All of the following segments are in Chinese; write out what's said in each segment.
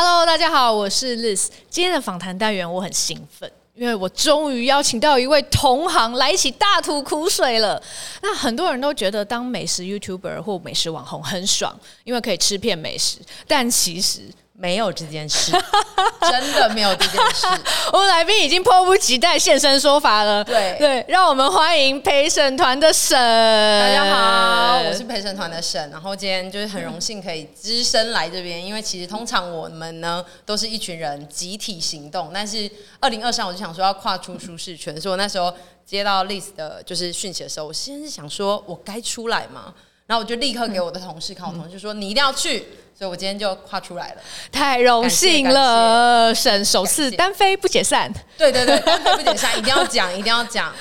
Hello，大家好，我是 Liz。今天的访谈单元我很兴奋，因为我终于邀请到一位同行来一起大吐苦水了。那很多人都觉得当美食 YouTuber 或美食网红很爽，因为可以吃遍美食，但其实。没有这件事，真的没有这件事。我们来宾已经迫不及待现身说法了。对对，让我们欢迎陪审团的沈。大家好，我是陪审团的沈。然后今天就是很荣幸可以只身来这边，因为其实通常我们呢都是一群人集体行动，但是二零二三我就想说要跨出舒适圈，所以我那时候接到 Liz 的就是讯息的时候，我先是想说我该出来嘛，然后我就立刻给我的同事看，我同事就说你一定要去。所以我今天就跨出来了，太荣幸了！沈首次单飞不解散，对对对，单飞不解散，一定要讲，一定要讲。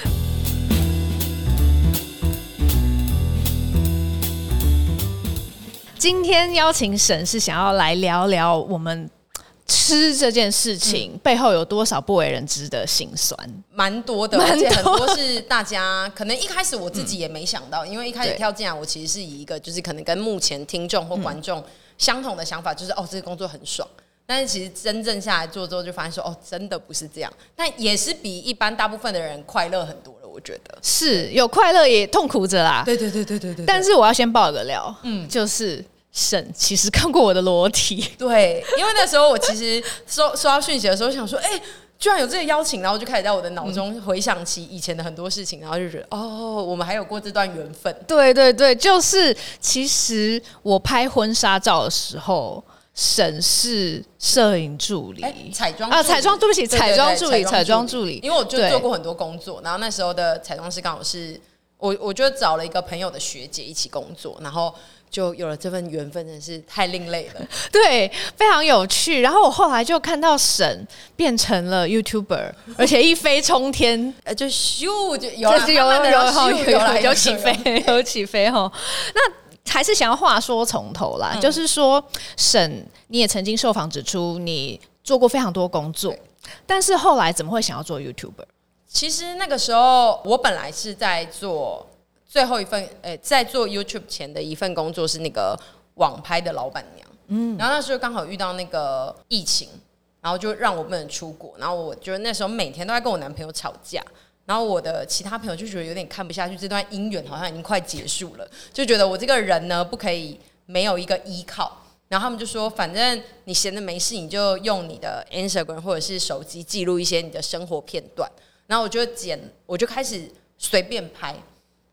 今天邀请沈是想要来聊聊我们吃这件事情、嗯、背后有多少不为人知的辛酸，蛮多的，而且很多是大家可能一开始我自己也没想到，嗯、因为一开始 跳进来，我其实是以一个就是可能跟目前听众或观众。相同的想法就是哦，这个工作很爽，但是其实真正下来做之后，就发现说哦，真的不是这样。但也是比一般大部分的人快乐很多了，我觉得是有快乐也痛苦着啦。对对对对对对。但是我要先爆个料，嗯，就是沈其实看过我的裸体，对，因为那时候我其实收 收到讯息的时候，想说，哎、欸。居然有这个邀请，然后就开始在我的脑中回想起以前的很多事情，然后就觉得哦，我们还有过这段缘分。对对对，就是其实我拍婚纱照的时候，沈是摄影助理，彩妆啊，彩妆，对不起，彩妆助理，彩妆助理，因为我就做过很多工作，然后那时候的彩妆师刚好是我，我就找了一个朋友的学姐一起工作，然后。就有了这份缘分，真是太另类了。对，非常有趣。然后我后来就看到沈变成了 YouTuber，而且一飞冲天，呃，就咻就有了，有有有有起飞，有 起飞哈。那还是想要话说从头啦，就是说沈，你也曾经受访指出，你做过非常多工作，但是后来怎么会想要做 YouTuber？其实那个时候我本来是在做。最后一份，诶、欸，在做 YouTube 前的一份工作是那个网拍的老板娘，嗯，然后那时候刚好遇到那个疫情，然后就让我不能出国，然后我觉得那时候每天都在跟我男朋友吵架，然后我的其他朋友就觉得有点看不下去，这段姻缘好像已经快结束了，就觉得我这个人呢不可以没有一个依靠，然后他们就说，反正你闲着没事，你就用你的 Instagram 或者是手机记录一些你的生活片段，然后我就剪，我就开始随便拍。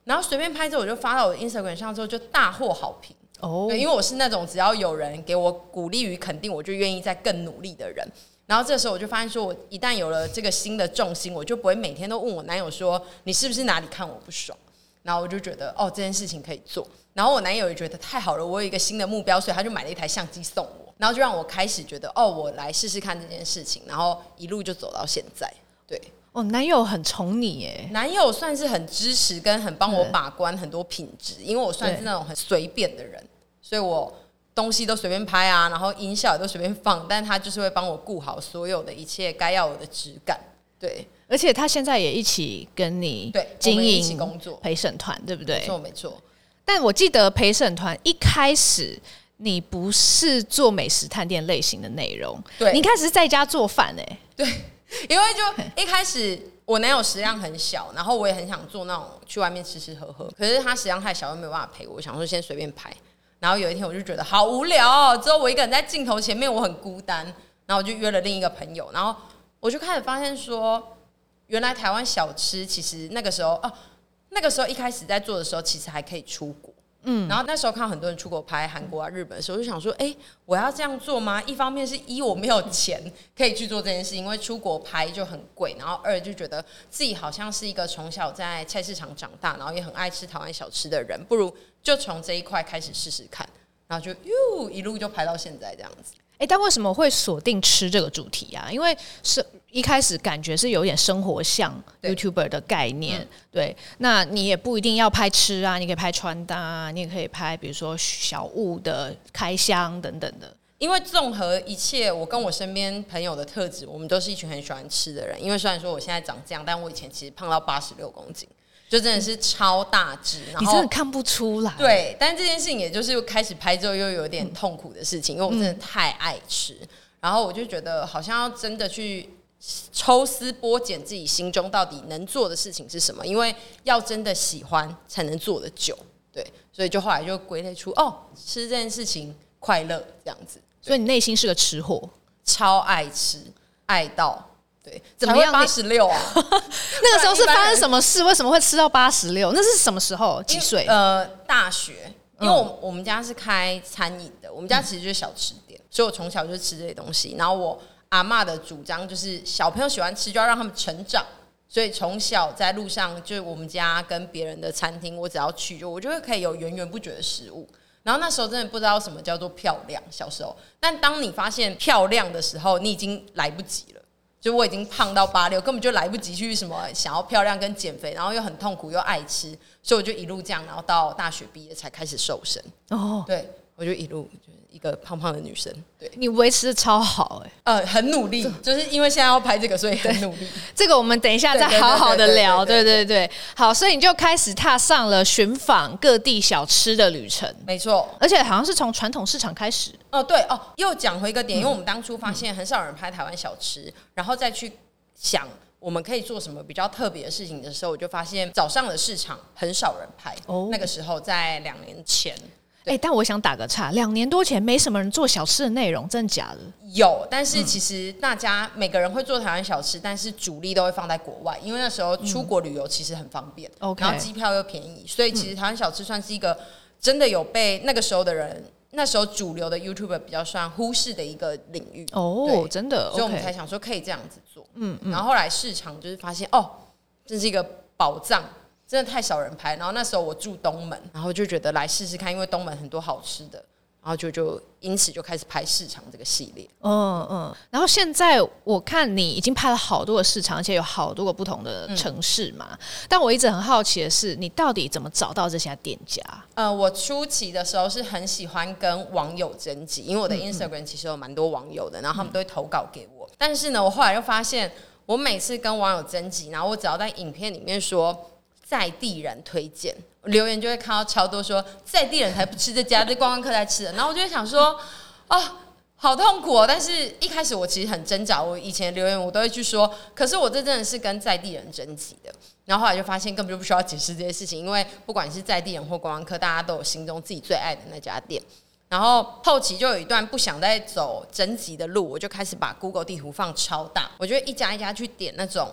然后随便拍之后，我就发到我的 Instagram 上之后，就大获好评哦。对，因为我是那种只要有人给我鼓励与肯定，我就愿意再更努力的人。然后这时候我就发现，说我一旦有了这个新的重心，我就不会每天都问我男友说，你是不是哪里看我不爽。然后我就觉得哦，这件事情可以做。然后我男友也觉得太好了，我有一个新的目标，所以他就买了一台相机送我。然后就让我开始觉得哦，我来试试看这件事情。然后一路就走到现在，对。哦，男友很宠你耶！男友算是很支持跟很帮我把关很多品质，因为我算是那种很随便的人，所以我东西都随便拍啊，然后音效也都随便放，但他就是会帮我顾好所有的一切该要有的质感。对，而且他现在也一起跟你对经营一起工作陪审团，对不对？没错没错。但我记得陪审团一开始你不是做美食探店类型的内容，对，你一开始是在家做饭哎，对。因为就一开始我男友食量很小，然后我也很想做那种去外面吃吃喝喝，可是他食量太小，又没有办法陪我，想说先随便拍。然后有一天我就觉得好无聊哦，之后我一个人在镜头前面，我很孤单。然后我就约了另一个朋友，然后我就开始发现说，原来台湾小吃其实那个时候哦，那个时候一开始在做的时候，其实还可以出国。嗯，然后那时候看到很多人出国拍韩国啊、日本的时候，就想说，哎、欸，我要这样做吗？一方面是一我没有钱可以去做这件事，因为出国拍就很贵；然后二就觉得自己好像是一个从小在菜市场长大，然后也很爱吃台湾小吃的人，不如就从这一块开始试试看，然后就哟一路就拍到现在这样子。哎、欸，但为什么会锁定吃这个主题啊？因为是一开始感觉是有点生活像 YouTuber 的概念，对，对。那你也不一定要拍吃啊，你可以拍穿搭啊，你也可以拍比如说小物的开箱等等的。因为综合一切，我跟我身边朋友的特质，我们都是一群很喜欢吃的人。因为虽然说我现在长这样，但我以前其实胖到八十六公斤。就真的是超大只，然后你真的看不出来。对，但这件事情也就是开始拍之后又有点痛苦的事情，因为我真的太爱吃。然后我就觉得好像要真的去抽丝剥茧自己心中到底能做的事情是什么，因为要真的喜欢才能做得久。对，所以就后来就归类出哦，吃这件事情快乐这样子。所以你内心是个吃货，超爱吃，爱到。对，怎么样？八十六啊？那个时候是发生什么事？为什么会吃到八十六？那是什么时候？几岁？呃，大学。因为我我们家是开餐饮的，我们家其实就是小吃店，嗯、所以我从小就吃这些东西。然后我阿妈的主张就是，小朋友喜欢吃，就要让他们成长。所以从小在路上，就是我们家跟别人的餐厅，我只要去，就我就会可以有源源不绝的食物。然后那时候真的不知道什么叫做漂亮，小时候。但当你发现漂亮的时候，你已经来不及了。就我已经胖到 八六，根本就来不及去什么想要漂亮跟减肥，然后又很痛苦又爱吃，所以我就一路这样，然后到大学毕业才开始瘦身。哦，对，我就一路。一个胖胖的女生，对，你维持的超好哎、欸，呃，很努力，就是因为现在要拍这个，所以很努力。这个我们等一下再好好的聊，对对对，好，所以你就开始踏上了寻访各地小吃的旅程，没错，而且好像是从传统市场开始。哦，对哦，又讲回一个点，因为我们当初发现很少人拍台湾小吃，然后再去想我们可以做什么比较特别的事情的时候，我就发现早上的市场很少人拍。哦，那个时候在两年前。哎、欸，但我想打个岔，两年多前没什么人做小吃的内容，真的假的？有，但是其实大家每个人会做台湾小吃，但是主力都会放在国外，因为那时候出国旅游其实很方便，嗯、然后机票又便宜，所以其实台湾小吃算是一个真的有被那个时候的人，那时候主流的 YouTuber 比较算忽视的一个领域。哦，真的，所以我们才想说可以这样子做。嗯嗯，然后后来市场就是发现，哦，这是一个宝藏。真的太少人拍，然后那时候我住东门，然后就觉得来试试看，因为东门很多好吃的，然后就就因此就开始拍市场这个系列。嗯嗯。然后现在我看你已经拍了好多个市场，而且有好多个不同的城市嘛。嗯、但我一直很好奇的是，你到底怎么找到这些店家？呃，我初期的时候是很喜欢跟网友征集，因为我的 Instagram 其实有蛮多网友的，然后他们都会投稿给我。嗯、但是呢，我后来又发现，我每次跟网友征集，然后我只要在影片里面说。在地人推荐留言就会看到超多说，在地人才不吃这家，这观光客在吃的。然后我就会想说，哦，好痛苦哦。但是一开始我其实很挣扎，我以前留言我都会去说，可是我这真的是跟在地人征集的。然后后来就发现根本就不需要解释这些事情，因为不管是在地人或观光客，大家都有心中自己最爱的那家店。然后后期就有一段不想再走征集的路，我就开始把 Google 地图放超大，我就一家一家去点那种。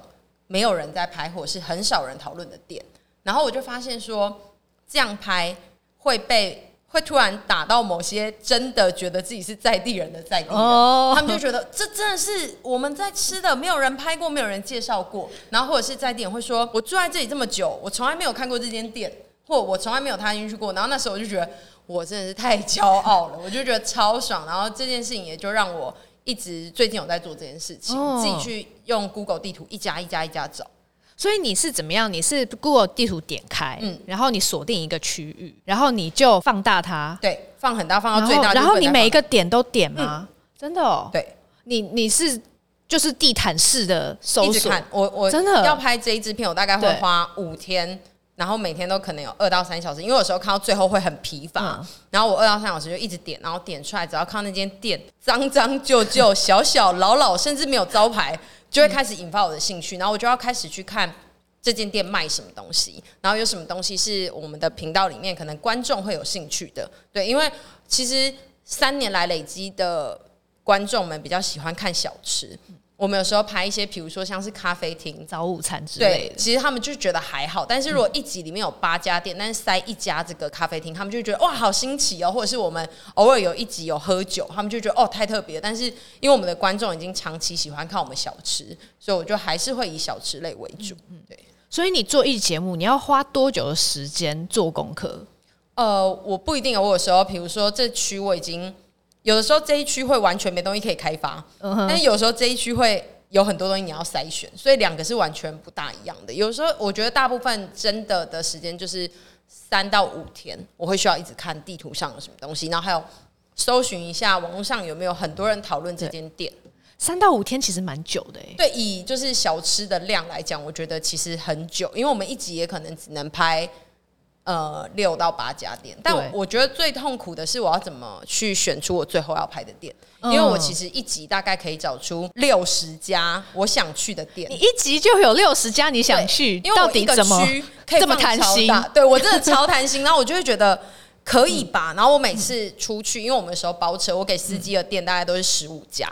没有人在拍，或是很少人讨论的店，然后我就发现说，这样拍会被会突然打到某些真的觉得自己是在地人的在地人，oh. 他们就觉得这真的是我们在吃的，没有人拍过，没有人介绍过，然后或者是在地人会说，我住在这里这么久，我从来没有看过这间店，或我从来没有踏进去过，然后那时候我就觉得我真的是太骄傲了，我就觉得超爽，然后这件事情也就让我。一直最近有在做这件事情，自己去用 Google 地图一家一家一家找。所以你是怎么样？你是 Google 地图点开，嗯，然后你锁定一个区域，然后你就放大它，对，放很大，放到最大。然后你每一个点都点吗？真的哦？对，你你是就是地毯式的搜索。我我真的要拍这一支片，我大概会花五天。然后每天都可能有二到三小时，因为有时候看到最后会很疲乏。嗯、然后我二到三小时就一直点，然后点出来，只要看到那间店脏脏旧旧、小小老老，甚至没有招牌，就会开始引发我的兴趣。然后我就要开始去看这间店卖什么东西，然后有什么东西是我们的频道里面可能观众会有兴趣的。对，因为其实三年来累积的观众们比较喜欢看小吃。我们有时候拍一些，比如说像是咖啡厅、早午餐之类的，其实他们就觉得还好。但是如果一集里面有八家店，但是塞一家这个咖啡厅，他们就觉得哇，好新奇哦。或者是我们偶尔有一集有喝酒，他们就觉得哦，太特别。但是因为我们的观众已经长期喜欢看我们小吃，所以我就还是会以小吃类为主。嗯，对。所以你做一节目，你要花多久的时间做功课？呃，我不一定。我有时候，比如说这区我已经。有的时候这一区会完全没东西可以开发，但是有时候这一区会有很多东西你要筛选，所以两个是完全不大一样的。有时候我觉得大部分真的的时间就是三到五天，我会需要一直看地图上有什么东西，然后还有搜寻一下网络上有没有很多人讨论这间店。三到五天其实蛮久的诶。对，以就是小吃的量来讲，我觉得其实很久，因为我们一集也可能只能拍呃六到八家店，但我，我觉得最痛苦的是我要怎么去选出我最后要拍的店，嗯、因为我其实一集大概可以找出六十家我想去的店，你一集就有六十家你想去，因为我一个区可以这么贪心，对我真的超 贪心，然后我就会觉得可以吧，然后我每次出去，因为我们的时候包车，我给司机的店大概都是十五家，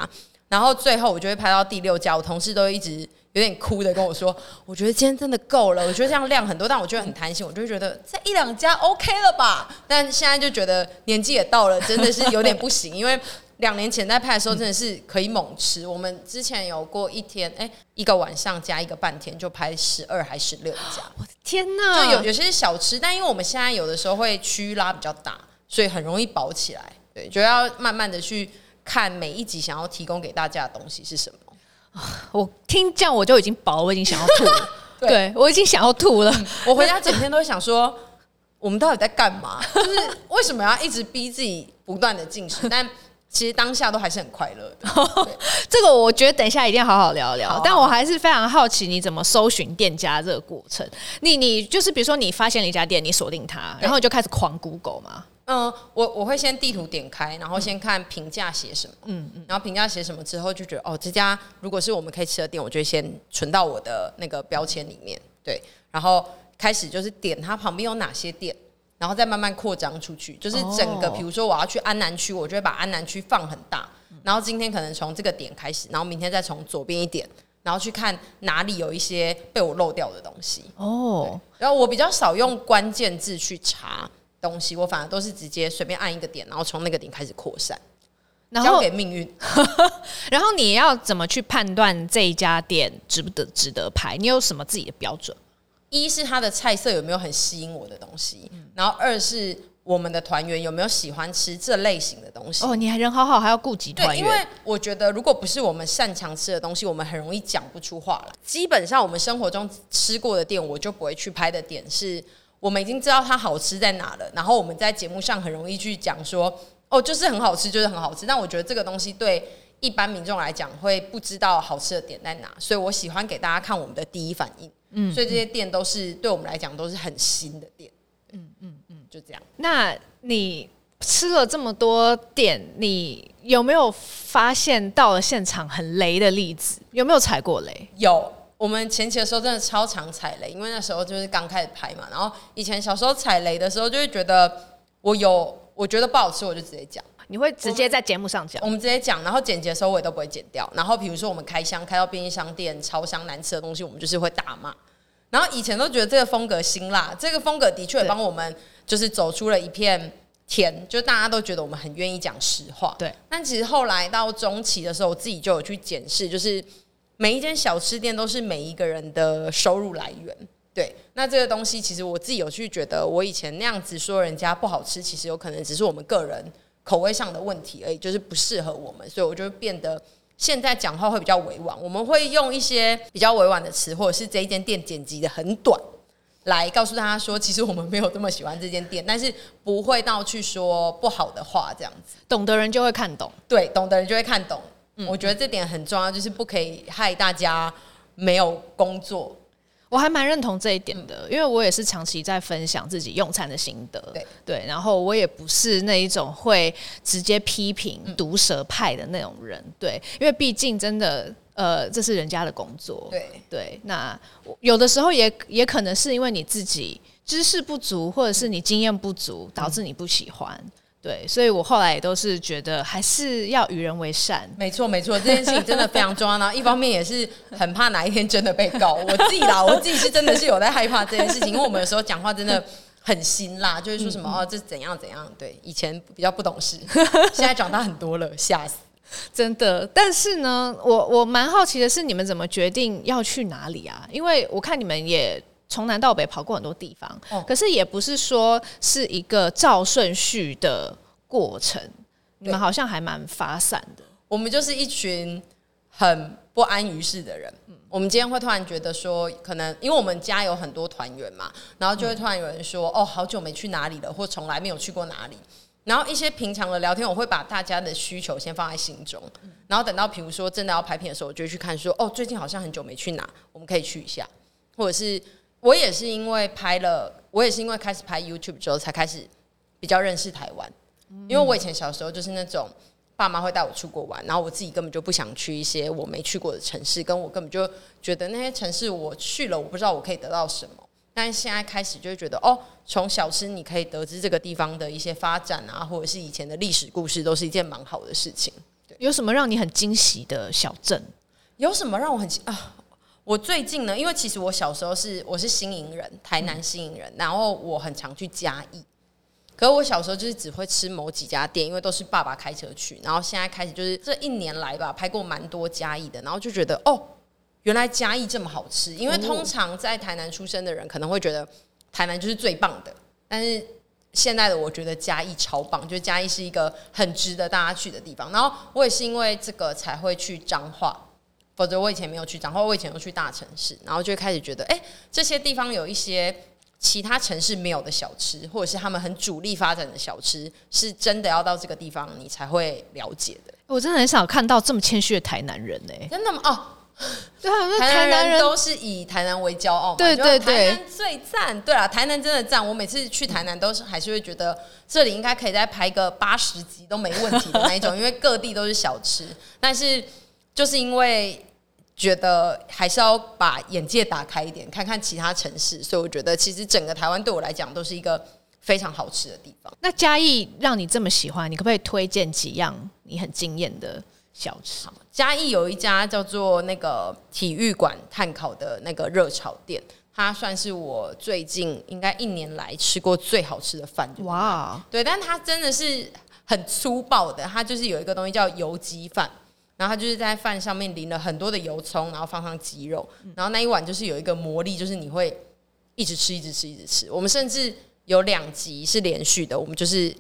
然后最后我就会拍到第六家，我同事都一直。有点哭的跟我说，我觉得今天真的够了，我觉得这样量很多，但我觉得很贪心，我就觉得这一两家 OK 了吧。但现在就觉得年纪也到了，真的是有点不行。因为两年前在拍的时候，真的是可以猛吃。我们之前有过一天，哎，一个晚上加一个半天就拍十二还十六家。我的天哪！就有有些小吃，但因为我们现在有的时候会区域拉比较大，所以很容易饱起来。对，就要慢慢的去看每一集想要提供给大家的东西是什么。我听这样我就已经饱了，我已经想要吐了。对，对我已经想要吐了。我回家整天都会想说，我们到底在干嘛？就是为什么要一直逼自己不断的进食？但其实当下都还是很快乐的。这个我觉得等一下一定要好好聊聊。好好，但我还是非常好奇，你怎么搜寻店家这个过程？你你就是比如说你发现了一家店，你锁定它，然后你就开始狂 Google 嘛。嗯，我我会先地图点开，然后先看评价写什么，嗯嗯，然后评价写什么之后就觉得哦，这家如果是我们可以吃的店，我就会先存到我的那个标签里面，对，然后开始就是点它旁边有哪些店，然后再慢慢扩张出去，就是整个，比如说我要去安南区，我就会把安南区放很大，然后今天可能从这个点开始，然后明天再从左边一点，然后去看哪里有一些被我漏掉的东西，哦，然后我比较少用关键字去查。东西我反而都是直接随便按一个点，然后从那个点开始扩散，然后交给命运。然后你要怎么去判断这一家店值不得值得拍？你有什么自己的标准？一是它的菜色有没有很吸引我的东西，嗯、然后二是我们的团员有没有喜欢吃这类型的东西。哦，你还人好好，还要顾及团员。对，因为我觉得如果不是我们擅长吃的东西，我们很容易讲不出话来。基本上我们生活中吃过的店，我就不会去拍的点是。我们已经知道它好吃在哪了，然后我们在节目上很容易去讲说，哦，就是很好吃，就是很好吃。但我觉得这个东西对一般民众来讲会不知道好吃的点在哪，所以我喜欢给大家看我们的第一反应。嗯，所以这些店都是对我们来讲都是很新的店。嗯嗯嗯，就这样。那你吃了这么多店，你有没有发现到了现场很雷的例子？有没有踩过雷？有。我们前期的时候真的超常踩雷，因为那时候就是刚开始拍嘛。然后以前小时候踩雷的时候，就会觉得我有我觉得不好吃，我就直接讲。你会直接在节目上讲？我们直接讲，然后剪辑的时候我也都不会剪掉。然后比如说我们开箱开到便利商店超香难吃的东西，我们就是会大骂。然后以前都觉得这个风格辛辣，这个风格的确帮我们就是走出了一片天，就大家都觉得我们很愿意讲实话。对。但其实后来到中期的时候，我自己就有去检视，就是。每一间小吃店都是每一个人的收入来源，对。那这个东西其实我自己有去觉得，我以前那样子说人家不好吃，其实有可能只是我们个人口味上的问题而已，就是不适合我们，所以我就变得现在讲话会比较委婉，我们会用一些比较委婉的词，或者是这一间店剪辑的很短，来告诉大家说，其实我们没有这么喜欢这间店，但是不会到去说不好的话这样子。懂的人就会看懂，对，懂的人就会看懂。嗯我觉得这点很重要，就是不可以害大家没有工作。我还蛮认同这一点的，因为我也是长期在分享自己用餐的心得。对对，然后我也不是那一种会直接批评毒舌派的那种人。对，因为毕竟真的，呃，这是人家的工作。对对，那有的时候也也可能是因为你自己知识不足，或者是你经验不足，导致你不喜欢。对，所以我后来也都是觉得还是要与人为善。没错，没错，这件事情真的非常重要。然后一方面也是很怕哪一天真的被告。我自己啦，我自己是真的是有在害怕这件事情，因为我们有时候讲话真的很辛辣，就是说什么哦，这怎样怎样。对，以前比较不懂事，现在长大很多了，吓死，真的。但是呢，我我蛮好奇的是，你们怎么决定要去哪里啊？因为我看你们也。从南到北跑过很多地方，哦、可是也不是说是一个照顺序的过程，你们好像还蛮发散的。我们就是一群很不安于世的人。嗯、我们今天会突然觉得说，可能因为我们家有很多团员嘛，然后就会突然有人说：“嗯、哦，好久没去哪里了，或从来没有去过哪里。”然后一些平常的聊天，我会把大家的需求先放在心中，嗯、然后等到比如说真的要拍片的时候，我就会去看说：“哦，最近好像很久没去哪，我们可以去一下，或者是。”我也是因为拍了我也是因为开始拍 YouTube 之后，才开始比较认识台湾。因为我以前小时候就是那种爸妈会带我出国玩，然后我自己根本就不想去一些我没去过的城市，跟我根本就觉得那些城市我去了，我不知道我可以得到什么。但现在开始就会觉得，哦，从小吃你可以得知这个地方的一些发展啊，或者是以前的历史故事，都是一件蛮好的事情。有什么让你很惊喜的小镇？有什么让我很啊？我最近呢，因为其实我小时候是我是新营人，台南新营人，嗯、然后我很常去嘉义。可是我小时候就是只会吃某几家店，因为都是爸爸开车去。然后现在开始就是这一年来吧，拍过蛮多嘉义的，然后就觉得哦。原来嘉义这么好吃，因为通常在台南出生的人可能会觉得台南就是最棒的，但是现在的我觉得嘉义超棒，就嘉义是一个很值得大家去的地方。然后我也是因为这个才会去彰化，否则我以前没有去彰化，我以前都去大城市，然后就开始觉得，哎，这些地方有一些其他城市没有的小吃，或者是他们很主力发展的小吃，是真的要到这个地方你才会了解的。我真的很少看到这么谦虚的台南人呢、欸，真的吗？哦。对啊，台南人都是以台南为骄傲嘛。对对对，台南最赞。对啊，台南真的赞。我每次去台南都是还是会觉得这里应该可以再拍个八十集都没问题的那一种，因为各地都是小吃。但是就是因为觉得还是要把眼界打开一点，看看其他城市，所以我觉得其实整个台湾对我来讲都是一个非常好吃的地方。那嘉义让你这么喜欢，你可不可以推荐几样你很惊艳的？小吃，嘉义有一家叫做那个体育馆炭烤的那个热炒店，它算是我最近应该一年来吃过最好吃的饭。哇，对，但它真的是很粗暴的，它就是有一个东西叫油鸡饭，然后他就是在饭上面淋了很多的油葱，然后放上鸡肉，然后那一碗就是有一个魔力，就是你会一直吃，一直吃，一直吃。我们甚至有两集是连续的，我们就是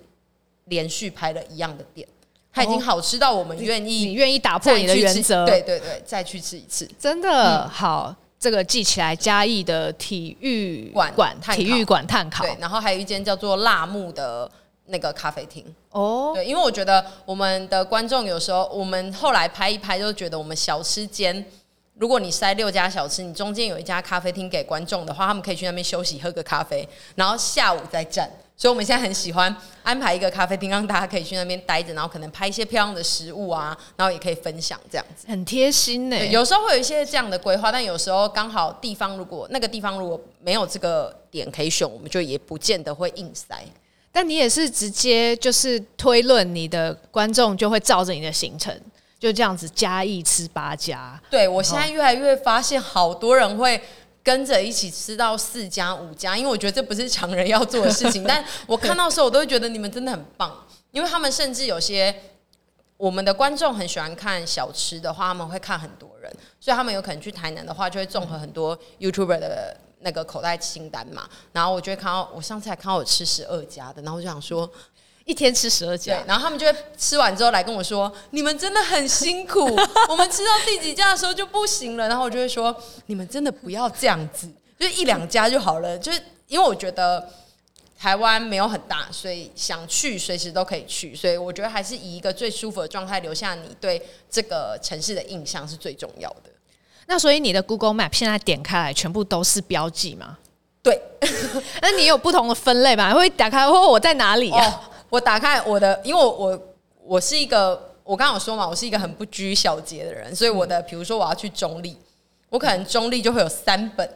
连续拍了一样的店。它已经好吃到我们愿意，你愿意打破你的原则，对对对，再去吃一次，真的、嗯、好。这个记起来，嘉义的体育馆馆、体育馆炭烤，对，然后还有一间叫做辣木的那个咖啡厅哦。对，因为我觉得我们的观众有时候，我们后来拍一拍，就觉得我们小吃间，如果你塞六家小吃，你中间有一家咖啡厅给观众的话，他们可以去那边休息喝个咖啡，然后下午再站。所以我们现在很喜欢安排一个咖啡厅，让大家可以去那边待着，然后可能拍一些漂亮的食物啊，然后也可以分享这样子，很贴心呢。有时候会有一些这样的规划，但有时候刚好地方如果那个地方如果没有这个点可以选，我们就也不见得会硬塞。但你也是直接就是推论，你的观众就会照着你的行程，就这样子加一吃八家。对，我现在越来越发现，好多人会。跟着一起吃到四家五家，因为我觉得这不是常人要做的事情。但我看到的时候，我都会觉得你们真的很棒，因为他们甚至有些我们的观众很喜欢看小吃的话，他们会看很多人，所以他们有可能去台南的话，就会综合很多 YouTuber 的那个口袋清单嘛。然后我就会看到，我上次还看到我吃十二家的，然后我就想说。一天吃十二家，然后他们就会吃完之后来跟我说：“你们真的很辛苦，我们吃到第几家的时候就不行了。”然后我就会说：“你们真的不要这样子，就一两家就好了。”就是因为我觉得台湾没有很大，所以想去随时都可以去。所以我觉得还是以一个最舒服的状态留下你对这个城市的印象是最重要的。那所以你的 Google Map 现在点开来全部都是标记吗？对，那你有不同的分类吗？会打开或我在哪里啊？哦我打开我的，因为我我我是一个，我刚刚有说嘛，我是一个很不拘小节的人，所以我的，比如说我要去中立，我可能中立就会有三本，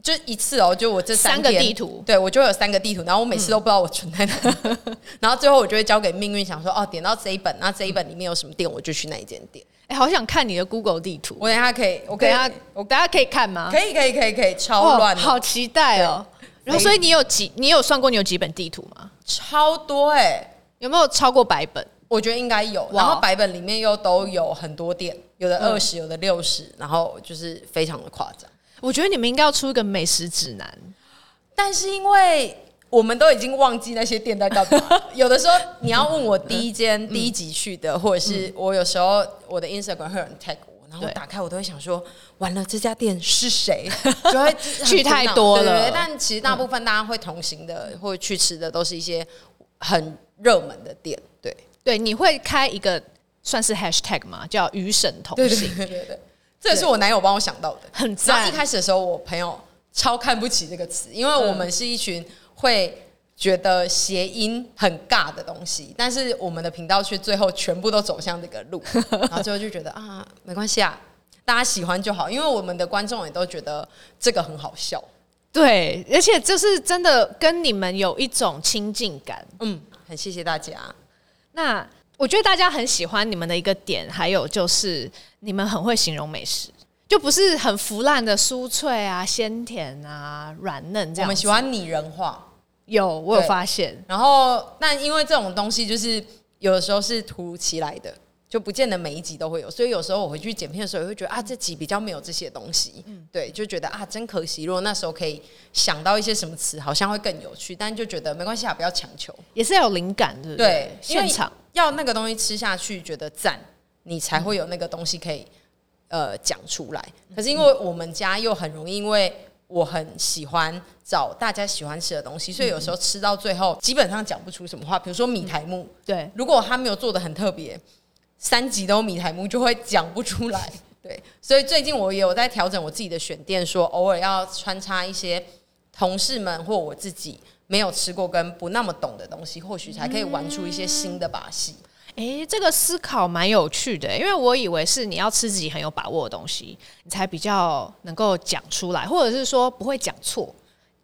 就一次哦，就我这三,三个地图，对我就会有三个地图，然后我每次都不知道我存在哪，嗯、然后最后我就会交给命运，想说哦，点到这一本，那这一本里面有什么店，我就去那一间店。好想看你的 Google 地图，我等下可以，我等下我等下可以看吗？可以可以可以可以，超乱、哦，好期待哦。然后，所以你有几？你有算过你有几本地图吗？超多哎、欸，有没有超过百本？我觉得应该有。然后百本里面又都有很多店，有的二十、嗯，有的六十，然后就是非常的夸张。我觉得你们应该要出一个美食指南。但是因为我们都已经忘记那些店在干嘛，有的时候你要问我第一间、嗯、第一集去的，或者是我有时候我的 Instagram 会有人 tag 我。然后我打开，我都会想说，完了，这家店是谁？就会去太多了。但其实大部分大家会同行的，嗯、或者去吃的，都是一些很热门的店。对对，你会开一个算是 hashtag 吗？叫与神同行。对对对对对，这也是我男友帮我想到的，很赞。一开始的时候，我朋友超看不起这个词，因为我们是一群会觉得谐音很尬的东西，但是我们的频道却最后全部都走向这个路，然后最后就觉得啊，没关系啊，大家喜欢就好，因为我们的观众也都觉得这个很好笑，对，而且就是真的跟你们有一种亲近感，嗯，很谢谢大家。那我觉得大家很喜欢你们的一个点，还有就是你们很会形容美食。就不是很腐烂的酥脆啊、鲜甜啊、软嫩这样。我们喜欢拟人化，有我有发现。然后，但因为这种东西就是有的时候是突如其来的，就不见得每一集都会有。所以有时候我回去剪片的时候，也会觉得啊，这集比较没有这些东西。嗯，对，就觉得啊，真可惜。如果那时候可以想到一些什么词，好像会更有趣。但就觉得没关系啊，不要强求。也是要有灵感，对不对？对，现场要那个东西吃下去，觉得赞，你才会有那个东西可以。呃，讲出来。可是因为我们家又很容易，因为我很喜欢找大家喜欢吃的东西，所以有时候吃到最后基本上讲不出什么话。比如说米苔目，对，如果他没有做的很特别，三级都米苔木就会讲不出来。对，所以最近我也有在调整我自己的选店，说偶尔要穿插一些同事们或我自己没有吃过跟不那么懂的东西，或许才可以玩出一些新的把戏。哎、欸，这个思考蛮有趣的，因为我以为是你要吃自己很有把握的东西，你才比较能够讲出来，或者是说不会讲错。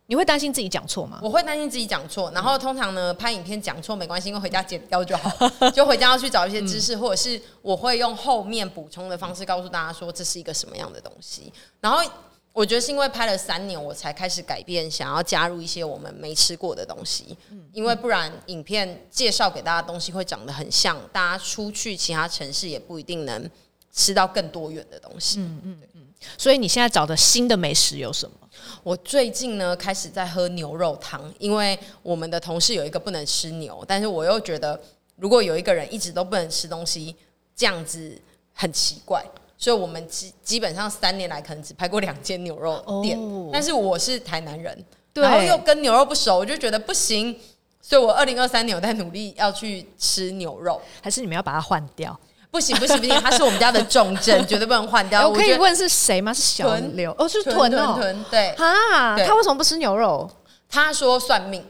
你会担心自己讲错吗？我会担心自己讲错，然后通常呢，拍影片讲错没关系，因为回家剪掉就好，就回家要去找一些知识，或者是我会用后面补充的方式告诉大家说这是一个什么样的东西，然后。我觉得是因为拍了三年，我才开始改变，想要加入一些我们没吃过的东西。因为不然影片介绍给大家的东西会长得很像，大家出去其他城市也不一定能吃到更多元的东西。嗯嗯嗯。所以你现在找的新的美食有什么？我最近呢开始在喝牛肉汤，因为我们的同事有一个不能吃牛，但是我又觉得如果有一个人一直都不能吃东西，这样子很奇怪。所以，我们基基本上三年来可能只拍过两间牛肉店，哦、但是我是台南人，然后又跟牛肉不熟，我就觉得不行。所以我二零二三年我在努力要去吃牛肉，还是你们要把它换掉？不行不行不行，它是我们家的重症，绝对不能换掉。我可以问是谁吗？是小刘哦，是豚哦，豚对啊，他为什么不吃牛肉？他说算命，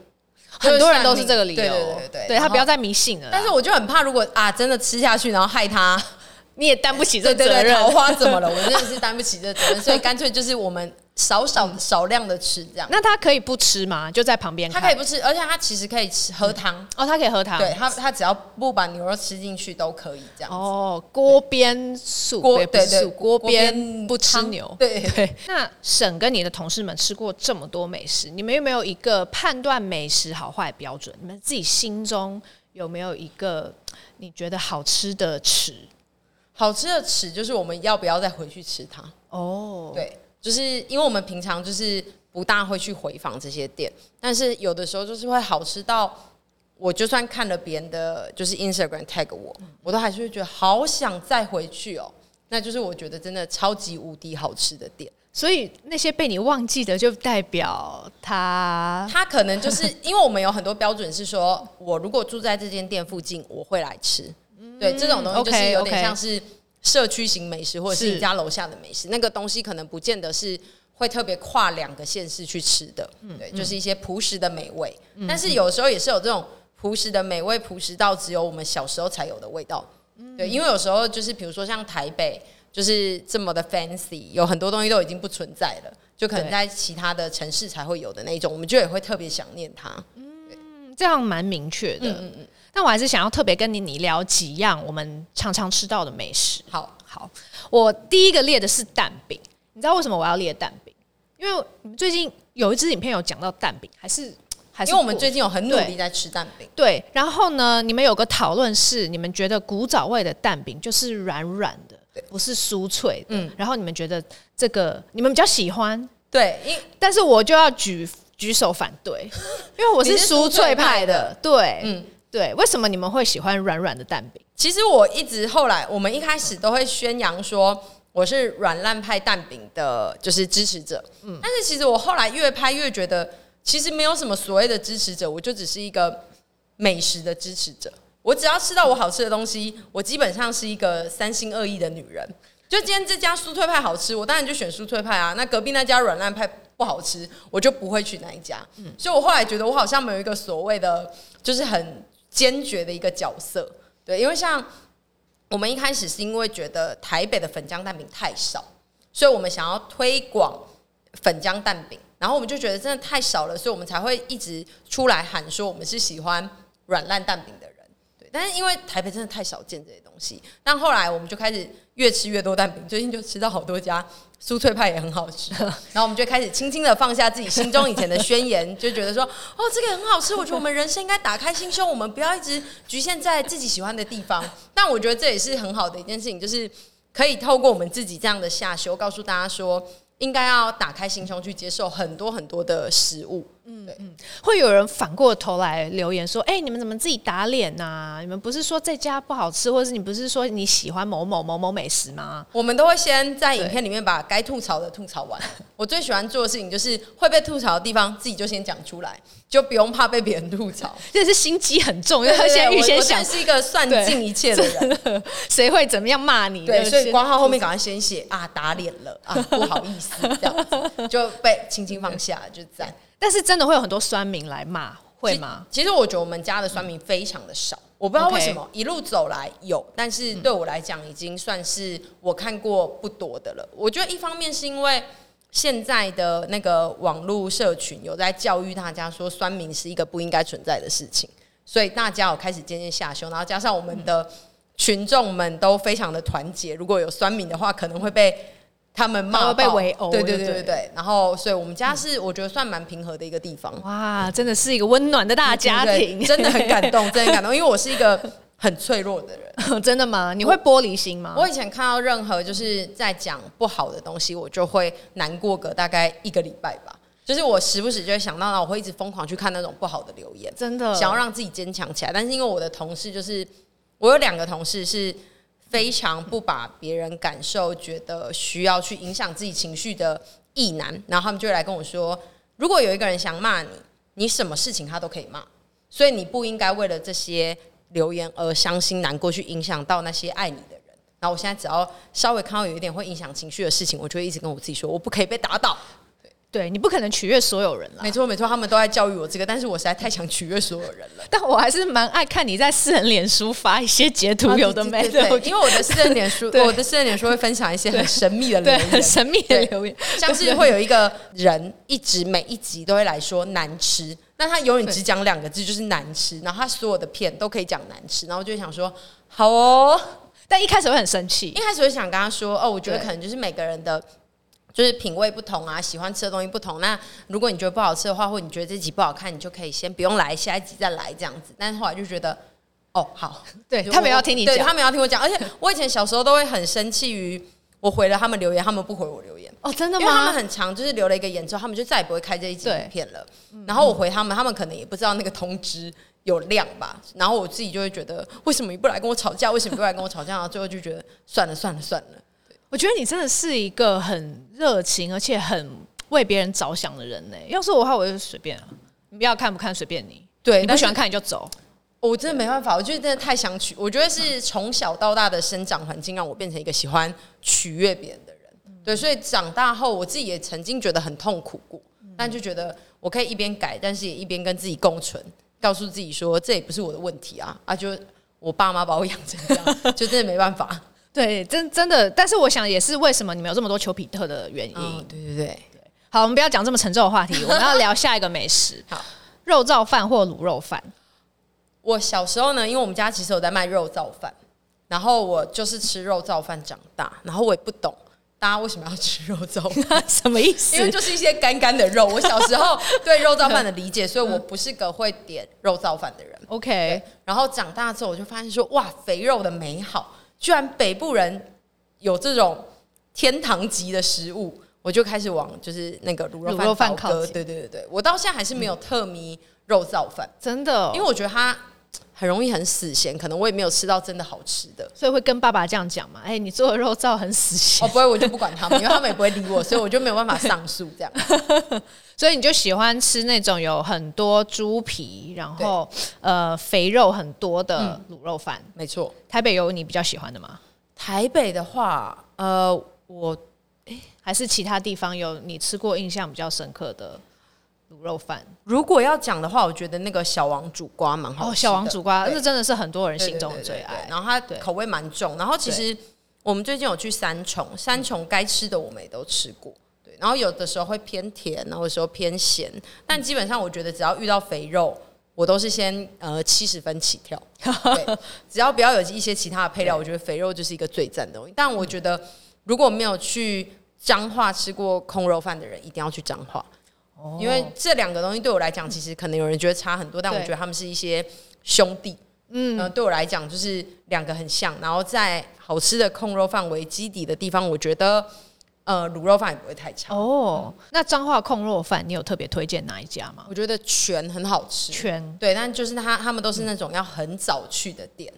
很多人都是这个理由，对对对对，他不要再迷信了。但是我就很怕，如果啊真的吃下去，然后害他。你也担不起这责任。对对对，桃花怎么了？我真的是担不起这责任，所以干脆就是我们少少少量的吃这样。那他可以不吃吗？就在旁边。他可以不吃，而且他其实可以吃喝汤哦，他可以喝汤。对他，他只要不把牛肉吃进去都可以这样。哦，锅边素，锅对对，锅边不吃牛。对对。那沈跟你的同事们吃过这么多美食，你们有没有一个判断美食好坏标准？你们自己心中有没有一个你觉得好吃的尺？好吃的尺就是我们要不要再回去吃它哦，oh. 对，就是因为我们平常就是不大会去回访这些店，但是有的时候就是会好吃到，我就算看了别人的就是 Instagram tag 我，我都还是会觉得好想再回去哦。那就是我觉得真的超级无敌好吃的店，所以那些被你忘记的就代表他，他可能就是因为我们有很多标准是说，我如果住在这间店附近，我会来吃。对，这种东西就是有点像是社区型美食，或者是你家楼下的美食。那个东西可能不见得是会特别跨两个县市去吃的。对，就是一些朴实的美味。但是有时候也是有这种朴实的美味，朴实到只有我们小时候才有的味道。对，因为有时候就是比如说像台北，就是这么的 fancy，有很多东西都已经不存在了，就可能在其他的城市才会有的那种，我们就也会特别想念它。嗯，这样蛮明确的。嗯嗯。但我还是想要特别跟你你聊几样我们常常吃到的美食。好，好，我第一个列的是蛋饼。你知道为什么我要列蛋饼？因为你们最近有一支影片有讲到蛋饼，还是还是因为我们最近有很努力在吃蛋饼。对，然后呢，你们有个讨论是，你们觉得古早味的蛋饼就是软软的，不是酥脆的。嗯，然后你们觉得这个你们比较喜欢。对，因但是我就要举举手反对，因为我是酥脆派的。对，嗯。对，为什么你们会喜欢软软的蛋饼？其实我一直后来，我们一开始都会宣扬说我是软烂派蛋饼的，就是支持者。嗯，但是其实我后来越拍越觉得，其实没有什么所谓的支持者，我就只是一个美食的支持者。我只要吃到我好吃的东西，我基本上是一个三心二意的女人。就今天这家酥脆派好吃，我当然就选酥脆派啊。那隔壁那家软烂派。不好吃，我就不会去那一家。嗯，所以我后来觉得我好像没有一个所谓的，就是很坚决的一个角色。对，因为像我们一开始是因为觉得台北的粉浆蛋饼太少，所以我们想要推广粉浆蛋饼，然后我们就觉得真的太少了，所以我们才会一直出来喊说我们是喜欢软烂蛋饼的人。对，但是因为台北真的太少见这些东西，但后来我们就开始越吃越多蛋饼，最近就吃到好多家。酥脆派也很好吃，然后我们就开始轻轻的放下自己心中以前的宣言，就觉得说，哦，这个很好吃。我觉得我们人生应该打开心胸，我们不要一直局限在自己喜欢的地方。但我觉得这也是很好的一件事情，就是可以透过我们自己这样的下修，告诉大家说，应该要打开心胸去接受很多很多的食物。嗯，对，嗯，会有人反过头来留言说：“哎、欸，你们怎么自己打脸呢、啊？你们不是说这家不好吃，或者是你不是说你喜欢某某某某美食吗？”我们都会先在影片里面把该吐槽的吐槽完。我最喜欢做的事情就是会被吐槽的地方，自己就先讲出来，就不用怕被别人吐槽。这是心机很重，因为他先预先想，是一个算尽一切的人，谁会怎么样骂你？对，所以光号后面赶快先写啊，打脸了啊，不好意思，这样子就被轻轻放下，就这样。但是真的会有很多酸民来骂，会吗？其实我觉得我们家的酸民非常的少，我不知道为什么一路走来有，但是对我来讲已经算是我看过不多的了。我觉得一方面是因为现在的那个网络社群有在教育大家说酸民是一个不应该存在的事情，所以大家有开始渐渐下修，然后加上我们的群众们都非常的团结，如果有酸民的话，可能会被。他们骂被围殴，对对对对对。然后，所以我们家是我觉得算蛮平和的一个地方。哇，真的是一个温暖的大家庭，真的很感动，真的很感动。因为我是一个很脆弱的人，真的吗？你会玻璃心吗？我以前看到任何就是在讲不好的东西，我就会难过个大概一个礼拜吧。就是我时不时就会想到，那我会一直疯狂去看那种不好的留言，真的想要让自己坚强起来。但是因为我的同事，就是我有两个同事是。非常不把别人感受觉得需要去影响自己情绪的异男，然后他们就来跟我说：如果有一个人想骂你，你什么事情他都可以骂，所以你不应该为了这些留言而伤心难过，去影响到那些爱你的人。然后我现在只要稍微看到有一点会影响情绪的事情，我就会一直跟我自己说：我不可以被打倒。对，你不可能取悦所有人了。没错没错，他们都在教育我这个，但是我实在太想取悦所有人了。但我还是蛮爱看你在私人脸书发一些截图，有的没的。因为我的私人脸书，我的私人脸书会分享一些很神秘的 留言，很神秘的留言，像是会有一个人一直每一集都会来说难吃，那他永远只讲两个字，就是难吃。然后他所有的片都可以讲难吃，然后我就想说好哦，但一开始会很生气，一开始会想跟他说哦，我觉得可能就是每个人的。就是品味不同啊，喜欢吃的东西不同。那如果你觉得不好吃的话，或你觉得这集不好看，你就可以先不用来，下一集再来这样子。但是后来就觉得，哦，好，对他们要听你讲，他们要听我讲。而且我以前小时候都会很生气于我回了他们留言，他们不回我留言。哦，真的吗？因为他们很长，就是留了一个言之后，他们就再也不会开这一集影片了。然后我回他们，他们可能也不知道那个通知有量吧。然后我自己就会觉得，为什么你不来跟我吵架？为什么不来跟我吵架？然后最后就觉得，算了算了算了。我觉得你真的是一个很热情而且很为别人着想的人呢。要是我的话，我就随便啊，你不要看不看随便你。对，你不喜欢看你就走。我真的没办法，我觉得真的太想取。我觉得是从小到大的生长环境让我变成一个喜欢取悦别人的人。对，所以长大后我自己也曾经觉得很痛苦过，但就觉得我可以一边改，但是也一边跟自己共存，告诉自己说这也不是我的问题啊啊！就我爸妈把我养成这样，就真的没办法。对，真真的，但是我想也是为什么你们有这么多丘比特的原因。哦、对对对对，好，我们不要讲这么沉重的话题，我们要聊下一个美食。好，肉燥饭或卤肉饭。我小时候呢，因为我们家其实有在卖肉燥饭，然后我就是吃肉燥饭长大，然后我也不懂大家为什么要吃肉燥饭，什么意思？因为就是一些干干的肉。我小时候 对肉燥饭的理解，所以我不是个会点肉燥饭的人。OK，然后长大之后我就发现说，哇，肥肉的美好。居然北部人有这种天堂级的食物，我就开始往就是那个卤肉饭靠近。对对对对，我到现在还是没有特迷肉燥饭，真的，因为我觉得它很容易很死咸，可能我也没有吃到真的好吃的，所以会跟爸爸这样讲嘛。哎，你做的肉燥很死咸。哦，不会，我就不管他们，因为他们也不会理我，所以我就没有办法上诉这样。所以你就喜欢吃那种有很多猪皮，然后呃肥肉很多的卤肉饭。没错。台北有你比较喜欢的吗？台北的话，呃，我还是其他地方有你吃过印象比较深刻的卤肉饭？如果要讲的话，我觉得那个小王煮瓜蛮好吃的。哦，小王煮瓜，那真的是很多人心中的最爱。然后它口味蛮重。然后其实我们最近有去三重，三重该吃的我们也都吃过。对，然后有的时候会偏甜，然后有时候偏咸，但基本上我觉得只要遇到肥肉，我都是先呃七十分起跳。对，只要不要有一些其他的配料，我觉得肥肉就是一个最赞的东西。但我觉得如果没有去彰化吃过空肉饭的人，一定要去彰化。因为这两个东西对我来讲，其实可能有人觉得差很多，但我觉得他们是一些兄弟。嗯，呃，对我来讲就是两个很像。然后在好吃的控肉饭为基底的地方，我觉得呃卤肉饭也不会太差。哦，那彰化控肉饭，你有特别推荐哪一家吗？我觉得全很好吃，全对，但就是他他们都是那种要很早去的店。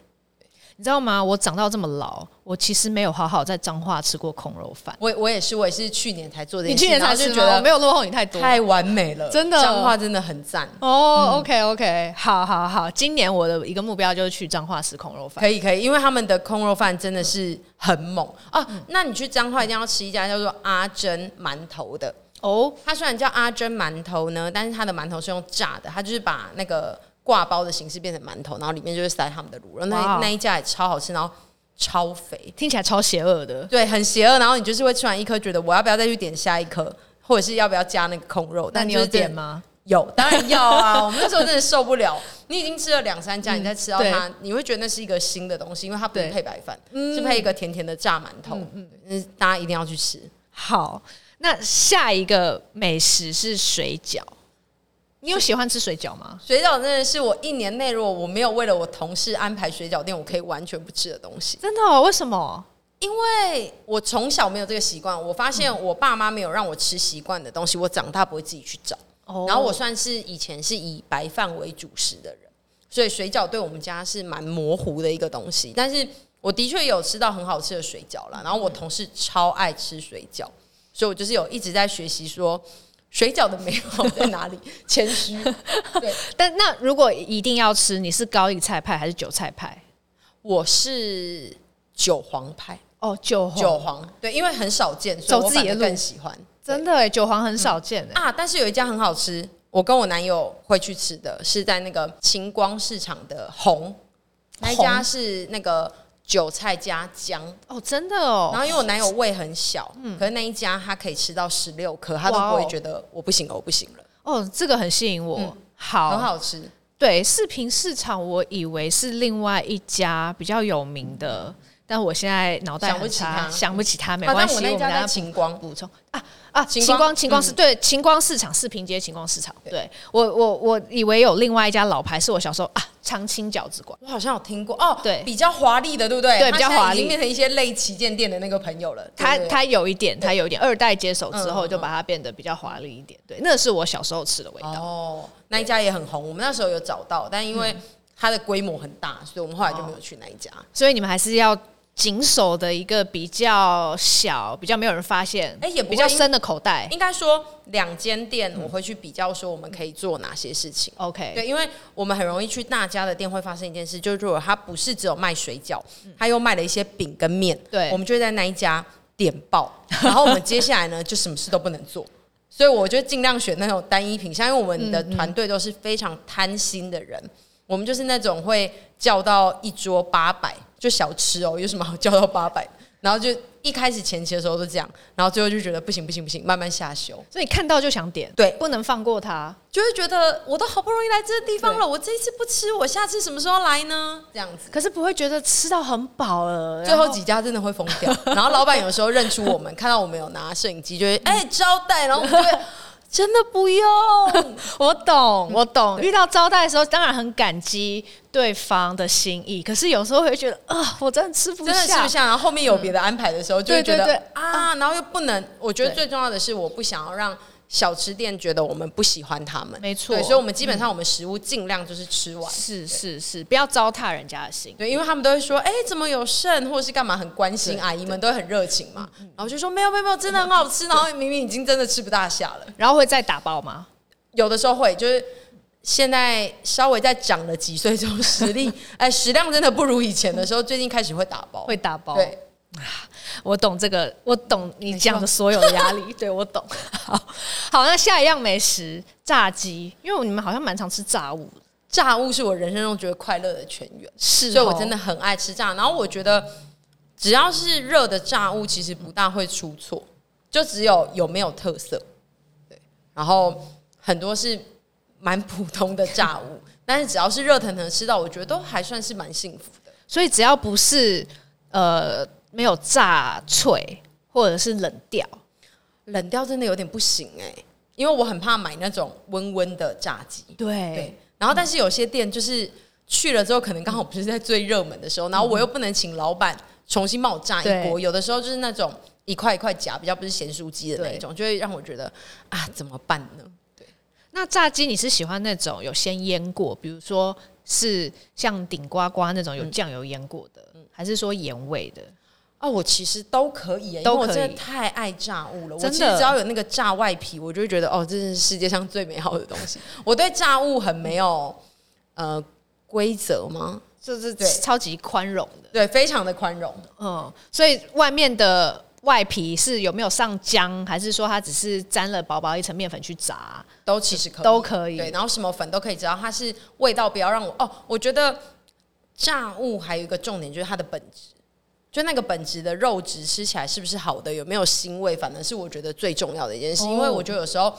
你知道吗？我长到这么老，我其实没有好好在彰化吃过孔肉饭。我我也是，我也是去年才做的。你去年才就觉得没有落后你太多，太完美了，真的。彰化真的很赞哦。嗯、OK OK，好好好，今年我的一个目标就是去彰化吃孔肉饭。可以可以，因为他们的空肉饭真的是很猛啊。那你去彰化一定要吃一家叫做阿珍馒头的哦。它虽然叫阿珍馒头呢，但是它的馒头是用炸的，它就是把那个。挂包的形式变成馒头，然后里面就是塞他们的卤肉，那那一家也超好吃，然后超肥，听起来超邪恶的，对，很邪恶。然后你就是会吃完一颗，觉得我要不要再去点下一颗，或者是要不要加那个空肉？那你有点吗？有，当然要啊！我们那时候真的受不了，你已经吃了两三家，你再吃到它，你会觉得那是一个新的东西，因为它不是配白饭，是配一个甜甜的炸馒头。嗯嗯，大家一定要去吃。好，那下一个美食是水饺。你有喜欢吃水饺吗？水饺真的是我一年内如果我没有为了我同事安排水饺店，我可以完全不吃的东西。真的哦？为什么？因为我从小没有这个习惯。我发现我爸妈没有让我吃习惯的东西，我长大不会自己去找。哦。然后我算是以前是以白饭为主食的人，所以水饺对我们家是蛮模糊的一个东西。但是我的确有吃到很好吃的水饺啦。然后我同事超爱吃水饺，所以我就是有一直在学习说。水饺的美好在哪里？谦虚。对，但那如果一定要吃，你是高丽菜派还是韭菜派？我是韭黄派。哦，韭黄。韭黄，对，因为很少见，所以我反而更喜欢。真的，韭黄很少见、嗯、啊！但是有一家很好吃，我跟我男友会去吃的是在那个晴光市场的红，那一家是那个。韭菜加姜哦，真的哦。然后因为我男友胃很小，嗯，可是那一家他可以吃到十六颗，他都不会觉得我不行了，我不行了。哦，这个很吸引我，嗯、好，很好吃。对，四平市场，我以为是另外一家比较有名的，嗯、但我现在脑袋想不起他，想不起他，没关系。啊、我们家在晴光补充啊。啊，晴光晴光是对晴光市场四平街晴光市场，对我我我以为有另外一家老牌，是我小时候啊长青饺子馆，我好像有听过哦，对，比较华丽的，对不对？对，比较华丽，已经变成一些类旗舰店的那个朋友了。他他有一点，他有一点二代接手之后，就把它变得比较华丽一点。对，那是我小时候吃的味道。哦，那一家也很红，我们那时候有找到，但因为它的规模很大，所以我们后来就没有去那一家。所以你们还是要。紧守的一个比较小、比较没有人发现，哎，也比较深的口袋。应该说，两间店我会去比较，说我们可以做哪些事情。OK，对，因为我们很容易去大家的店，会发生一件事，就是如果他不是只有卖水饺，他又卖了一些饼跟面，对，我们就会在那一家点爆，然后我们接下来呢，就什么事都不能做。所以我就尽量选那种单一品项，因为我们的团队都是非常贪心的人，我们就是那种会叫到一桌八百。就小吃哦，有什么好叫到八百？然后就一开始前期的时候都这样，然后最后就觉得不行不行不行，慢慢下修。所以看到就想点，对，不能放过他，就会觉得我都好不容易来这个地方了，我这一次不吃，我下次什么时候来呢？这样子，可是不会觉得吃到很饱了。最后几家真的会疯掉，然后老板有时候认出我们，看到我们有拿摄影机，就会 哎、欸、招待，然后我们就会。真的不用，我懂，我懂。遇到招待的时候，当然很感激对方的心意，可是有时候会觉得啊，我真的吃不下，真的吃不下。然后后面有别的安排的时候，就会觉得啊，然后又不能。我觉得最重要的是，我不想要让。小吃店觉得我们不喜欢他们，没错，所以我们基本上我们食物尽量就是吃完，是是是，不要糟蹋人家的心，对，因为他们都会说，哎，怎么有剩，或者是干嘛，很关心，阿姨们都会很热情嘛，然后就说没有没有没有，真的很好吃，然后明明已经真的吃不大下了，然后会再打包吗？有的时候会，就是现在稍微再长了几岁，这种实力，哎，食量真的不如以前的时候，最近开始会打包，会打包，对。我懂这个，我懂你讲的所有的压力，对我懂。好，好，那下一样美食炸鸡，因为你们好像蛮常吃炸物，炸物是我人生中觉得快乐的泉源，是、哦，所以我真的很爱吃炸。然后我觉得只要是热的炸物，其实不大会出错，就只有有没有特色。对，然后很多是蛮普通的炸物，但是只要是热腾腾吃到，我觉得都还算是蛮幸福的。所以只要不是呃没有炸脆或者是冷掉，冷掉真的有点不行哎、欸，因为我很怕买那种温温的炸鸡。对，对，然后但是有些店就是去了之后，可能刚好不是在最热门的时候，然后我又不能请老板重新帮我炸一锅，有的时候就是那种一块一块夹，比较不是咸酥鸡的那种，就会让我觉得啊怎么办呢？对，那炸鸡你是喜欢那种有先腌过，比如说？是像顶呱呱那种有酱油腌过的，嗯、还是说盐味的？啊，我其实都可以，都可以。因为我真的太爱炸物了。我其实只要有那个炸外皮，我就会觉得哦，这是世界上最美好的东西。我对炸物很没有呃规则吗？就是对超级宽容的，对，非常的宽容。嗯，所以外面的。外皮是有没有上浆，还是说它只是沾了薄薄一层面粉去炸？都其实可以，都可以。对，然后什么粉都可以，只要它是味道不要让我哦。我觉得炸物还有一个重点就是它的本质，就那个本质的肉质吃起来是不是好的，有没有腥味，反而是我觉得最重要的一件事。哦、因为我觉得有时候。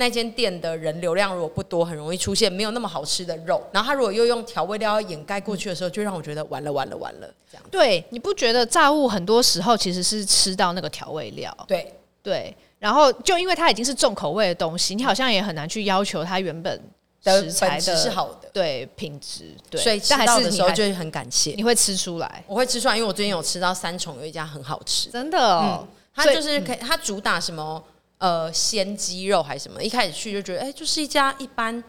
那间店的人流量如果不多，很容易出现没有那么好吃的肉。然后他如果又用调味料要掩盖过去的时候，就让我觉得完了完了完了这样。对，你不觉得炸物很多时候其实是吃到那个调味料？对对。然后就因为它已经是重口味的东西，你好像也很难去要求它原本食材的是好的，对品质。对，所以吃到的时候就会很感谢。你会吃出来？我会吃出来，因为我最近有吃到三重有一家很好吃，真的哦。嗯、它就是可以，它主打什么？呃，鲜鸡肉还是什么？一开始去就觉得，哎、欸，就是一家一般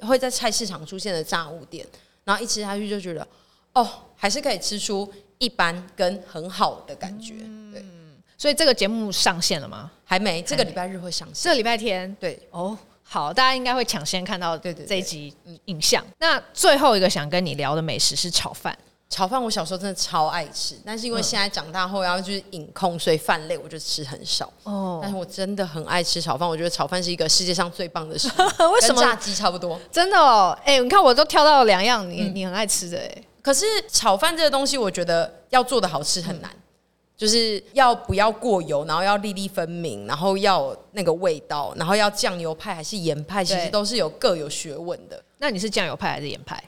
会在菜市场出现的炸物店，然后一吃下去就觉得，哦，还是可以吃出一般跟很好的感觉。嗯、对，所以这个节目上线了吗？还没，这个礼拜日会上线。这个礼拜天，对，哦，好，大家应该会抢先看到对对这一集影像。那最后一个想跟你聊的美食是炒饭。炒饭我小时候真的超爱吃，但是因为现在长大后要就是饮控，所以饭类我就吃很少。哦，但是我真的很爱吃炒饭，我觉得炒饭是一个世界上最棒的食物。为什么？炸鸡差不多。真的哦，哎、欸，你看我都挑到了两样，你、嗯、你很爱吃的哎。可是炒饭这个东西，我觉得要做的好吃很难，嗯、就是要不要过油，然后要粒粒分明，然后要那个味道，然后要酱油派还是盐派，其实都是有各有学问的。那你是酱油派还是盐派？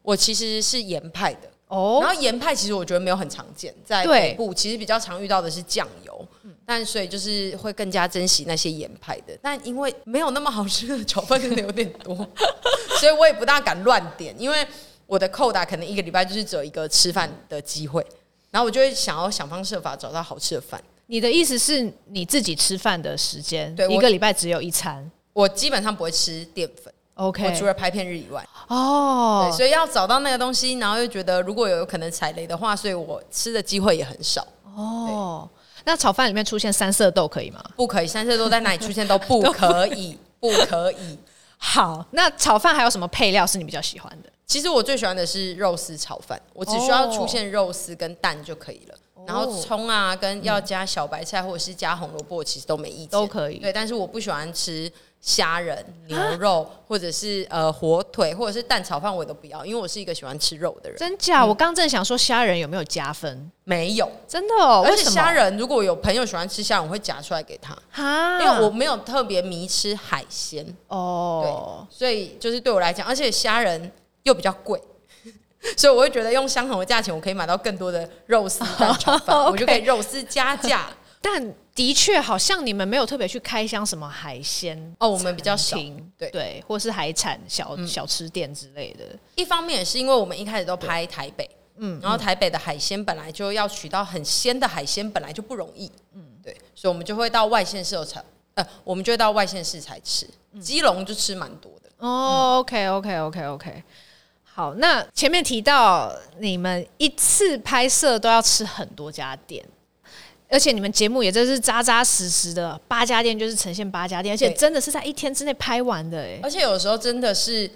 我其实是盐派的。哦，然后盐派其实我觉得没有很常见，在北部其实比较常遇到的是酱油，但所以就是会更加珍惜那些盐派的。但因为没有那么好吃的 炒饭真的有点多，所以我也不大敢乱点，因为我的扣打可能一个礼拜就是只有一个吃饭的机会，然后我就会想要想方设法找到好吃的饭。你的意思是你自己吃饭的时间，对，一个礼拜只有一餐，我基本上不会吃淀粉。OK，我除了拍片日以外，哦，对，所以要找到那个东西，然后又觉得如果有可能踩雷的话，所以我吃的机会也很少。哦，那炒饭里面出现三色豆可以吗？不可以，三色豆在哪里出现都不 可以，不可以。好，那炒饭还有什么配料是你比较喜欢的？其实我最喜欢的是肉丝炒饭，我只需要出现肉丝跟蛋就可以了。哦、然后葱啊，跟要加小白菜或者是加红萝卜，其实都没意见，都可以。对，但是我不喜欢吃。虾仁、牛肉，或者是呃火腿，或者是蛋炒饭，我都不要，因为我是一个喜欢吃肉的人。真假？嗯、我刚正想说虾仁有没有加分？没有，真的哦。而且虾仁，如果有朋友喜欢吃虾仁，我会夹出来给他。哈，因为我没有特别迷吃海鲜哦，对，所以就是对我来讲，而且虾仁又比较贵，所以我会觉得用相同的价钱，我可以买到更多的肉丝蛋炒饭 我就可以肉丝加价。但的确，好像你们没有特别去开箱什么海鲜。哦，我们比较少，对。对，或是海产小、嗯、小吃店之类的。一方面也是因为我们一开始都拍台北，嗯，然后台北的海鲜本来就要取到很鲜的海鲜，本来就不容易，嗯，对，所以我们就会到外县市才，呃，我们就会到外县市才吃，基隆就吃蛮多的。哦，OK OK OK OK，好，那前面提到你们一次拍摄都要吃很多家店。而且你们节目也真是扎扎实实的，八家店就是呈现八家店，而且真的是在一天之内拍完的哎。而且有时候真的是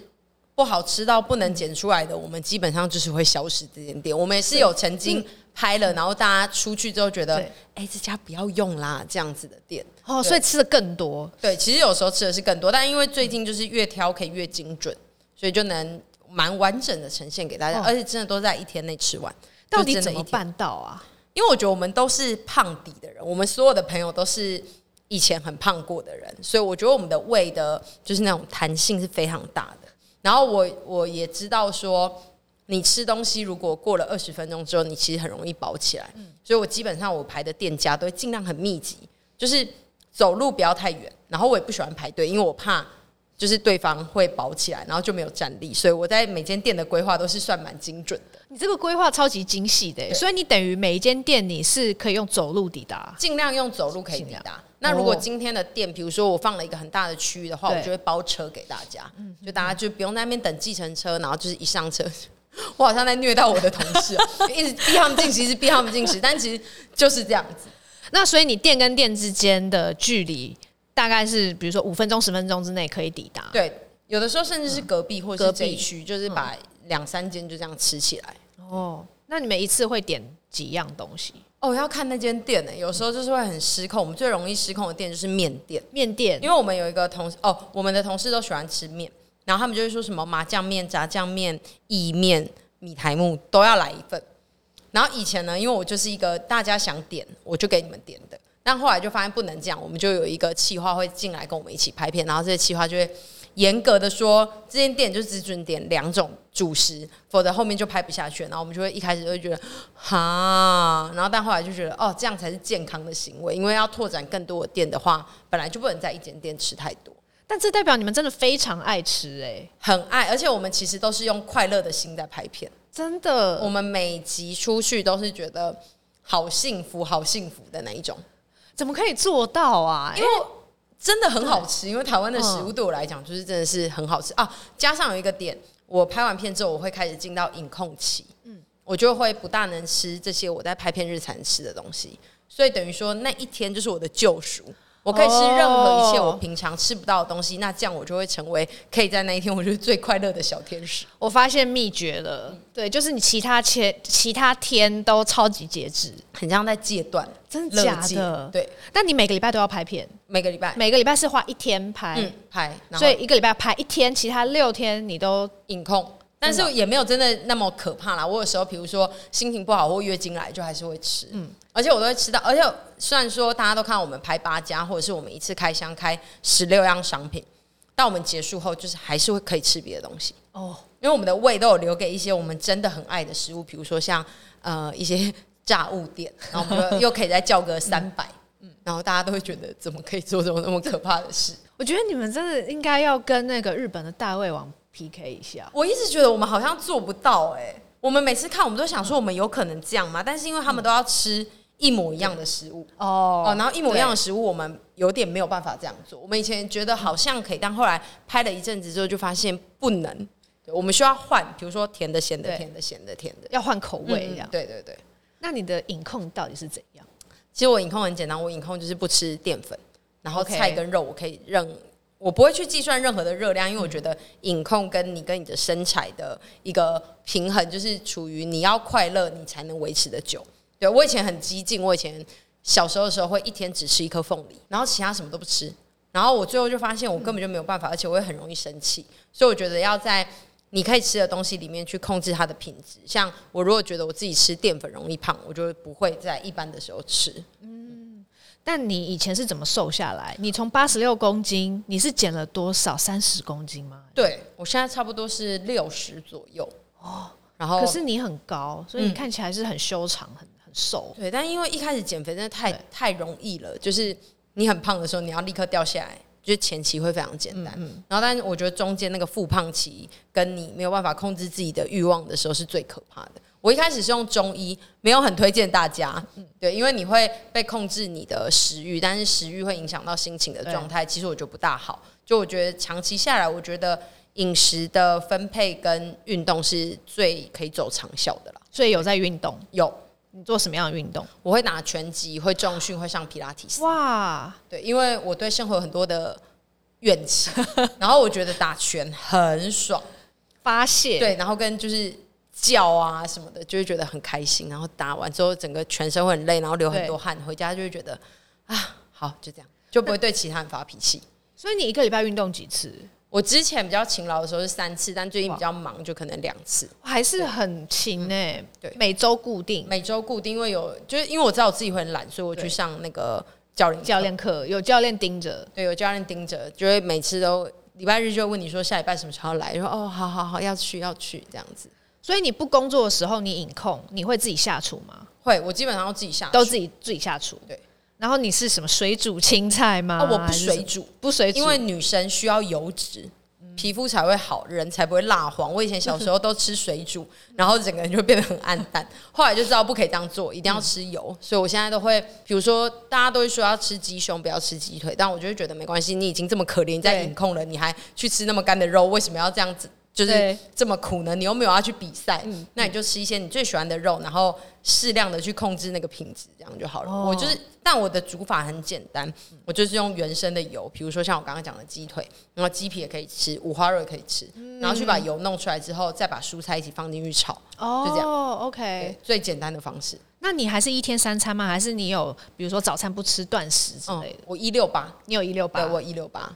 不好吃到不能剪出来的，我们基本上就是会消失这间店。我们也是有曾经拍了，然后大家出去之后觉得，哎，这家不要用啦，这样子的店哦，所以吃的更多。对，其实有时候吃的是更多，但因为最近就是越挑可以越精准，所以就能蛮完整的呈现给大家，而且真的都在一天内吃完。到底怎么办到啊？因为我觉得我们都是胖底的人，我们所有的朋友都是以前很胖过的人，所以我觉得我们的胃的就是那种弹性是非常大的。然后我我也知道说，你吃东西如果过了二十分钟之后，你其实很容易饱起来。嗯，所以我基本上我排的店家都会尽量很密集，就是走路不要太远。然后我也不喜欢排队，因为我怕就是对方会保起来，然后就没有站立。所以我在每间店的规划都是算蛮精准的。你这个规划超级精细的，所以你等于每一间店你是可以用走路抵达，尽量用走路可以抵达。那如果今天的店，比如说我放了一个很大的区域的话，我就会包车给大家，就大家就不用在那边等计程车，然后就是一上车，我好像在虐待我的同事，一直逼他们进食，是逼他们进食，但其实就是这样子。那所以你店跟店之间的距离大概是，比如说五分钟、十分钟之内可以抵达。对，有的时候甚至是隔壁或者是这一区，就是把两三间就这样吃起来。哦，那你们一次会点几样东西？哦，要看那间店呢，有时候就是会很失控。我们最容易失控的店就是面店，面店，因为我们有一个同事，哦，我们的同事都喜欢吃面，然后他们就会说什么麻酱面、炸酱面、意面、米苔木都要来一份。然后以前呢，因为我就是一个大家想点我就给你们点的，但后来就发现不能这样，我们就有一个企划会进来跟我们一起拍片，然后这些企划就会。严格的说，这间店就只准点两种主食，否则后面就拍不下去。然后我们就会一开始就会觉得，哈，然后但后来就觉得，哦，这样才是健康的行为，因为要拓展更多的店的话，本来就不能在一间店吃太多。但这代表你们真的非常爱吃，哎，很爱，而且我们其实都是用快乐的心在拍片，真的。我们每集出去都是觉得好幸福、好幸福的那一种。怎么可以做到啊？因为。真的很好吃，因为台湾的食物对我来讲就是真的是很好吃啊！加上有一个点，我拍完片之后，我会开始进到影控期，嗯，我就会不大能吃这些我在拍片日才能吃的东西，所以等于说那一天就是我的救赎。我可以吃任何一切我平常吃不到的东西，那这样我就会成为可以在那一天我觉得最快乐的小天使。我发现秘诀了，对，就是你其他天其他天都超级节制，很像在戒断，真的假的？对。但你每个礼拜都要拍片，每个礼拜每个礼拜是花一天拍，嗯、拍，所以一个礼拜拍一天，其他六天你都饮控。但是也没有真的那么可怕啦。我有时候，比如说心情不好或月经来，就还是会吃。嗯，而且我都会吃到。而且虽然说大家都看我们拍八家，或者是我们一次开箱开十六样商品，但我们结束后就是还是会可以吃别的东西哦。因为我们的胃都有留给一些我们真的很爱的食物，比如说像呃一些炸物店，然后我们又可以再叫个三百。嗯，然后大家都会觉得怎么可以做这种那么可怕的事？我觉得你们真的应该要跟那个日本的大胃王。PK 一下，我一直觉得我们好像做不到哎、欸。我们每次看，我们都想说我们有可能这样吗？但是因为他们都要吃一模一样的食物哦哦，然后一模一样的食物，我们有点没有办法这样做。我们以前觉得好像可以，但后来拍了一阵子之后，就发现不能。我们需要换，比如说甜的、咸的、甜的、咸的、甜的，要换口味这样。对对对。那你的饮控到底是怎样？其实我饮控很简单，我饮控就是不吃淀粉，然后菜跟肉我可以认。我不会去计算任何的热量，因为我觉得饮控跟你跟你的身材的一个平衡，就是处于你要快乐，你才能维持的久。对，我以前很激进，我以前小时候的时候会一天只吃一颗凤梨，然后其他什么都不吃，然后我最后就发现我根本就没有办法，而且我也很容易生气，所以我觉得要在你可以吃的东西里面去控制它的品质。像我如果觉得我自己吃淀粉容易胖，我就不会在一般的时候吃。嗯但你以前是怎么瘦下来？你从八十六公斤，你是减了多少？三十公斤吗？对，我现在差不多是六十左右哦。然后，可是你很高，所以你看起来是很修长、很很瘦。对，但因为一开始减肥真的太太容易了，就是你很胖的时候，你要立刻掉下来，就是前期会非常简单。嗯嗯。然后，但是我觉得中间那个复胖期，跟你没有办法控制自己的欲望的时候，是最可怕的。我一开始是用中医，没有很推荐大家，对，因为你会被控制你的食欲，但是食欲会影响到心情的状态，其实我觉得不大好。就我觉得长期下来，我觉得饮食的分配跟运动是最可以走长效的了。所以有在运动？有。你做什么样的运动？我会打拳击，会重训，会上皮拉提斯。哇，对，因为我对生活有很多的怨气，然后我觉得打拳很爽，发泄。对，然后跟就是。叫啊什么的，就会觉得很开心。然后打完之后，整个全身会很累，然后流很多汗，回家就会觉得啊，好，就这样，就不会对其他人发脾气。所以你一个礼拜运动几次？我之前比较勤劳的时候是三次，但最近比较忙，就可能两次。还是很勤呢、欸。对，每周固定，每周固定，因为有就是因为我知道我自己会很懒，所以我去上那个教练教练课，有教练盯着，对，有教练盯着，就会每次都礼拜日就问你说下礼拜什么时候来，说哦，好好好，要去要去这样子。所以你不工作的时候，你隐控，你会自己下厨吗？会，我基本上都自己下，都自己自己下厨。对。然后你是什么水煮青菜吗？哦、我不水煮，不水煮，因为女生需要油脂。皮肤才会好，人才不会蜡黄。我以前小时候 都吃水煮，然后整个人就会变得很暗淡。后来就知道不可以这样做，一定要吃油。嗯、所以我现在都会，比如说大家都会说要吃鸡胸，不要吃鸡腿，但我就会觉得没关系。你已经这么可怜，在饮控了，你还去吃那么干的肉，为什么要这样子？就是这么苦呢？你又没有要去比赛，嗯、那你就吃一些你最喜欢的肉，然后适量的去控制那个品质，这样就好了。哦、我就是，但我的煮法很简单，我就是用原生的油，比如说像我刚刚讲的鸡腿，然后鸡皮也可以吃，五花肉也可以吃，嗯、然后去把油弄出来之后，再把蔬菜一起放进去炒，哦、就这样。OK，最简单的方式。那你还是一天三餐吗？还是你有比如说早餐不吃断食之类的？嗯、我一六八，你有一六八？对，我一六八。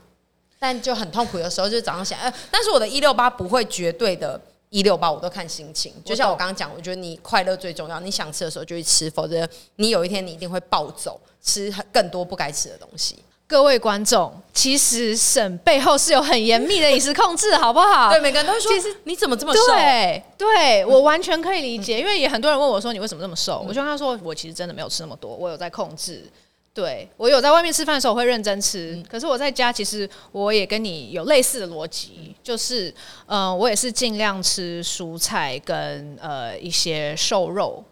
但就很痛苦的时候，就是早上起来，呃，但是我的一六八不会绝对的一六八，我都看心情。就像我刚刚讲，我觉得你快乐最重要，你想吃的时候就去吃，否则你有一天你一定会暴走，吃更多不该吃的东西。各位观众，其实沈背后是有很严密的饮食 控制，好不好？对，每个人都会说，其实你怎么这么瘦？对，对我完全可以理解，因为也很多人问我说，你为什么这么瘦？我就跟他说，我其实真的没有吃那么多，我有在控制。对，我有在外面吃饭的时候我会认真吃，嗯、可是我在家其实我也跟你有类似的逻辑，嗯、就是嗯、呃，我也是尽量吃蔬菜跟呃一些瘦肉、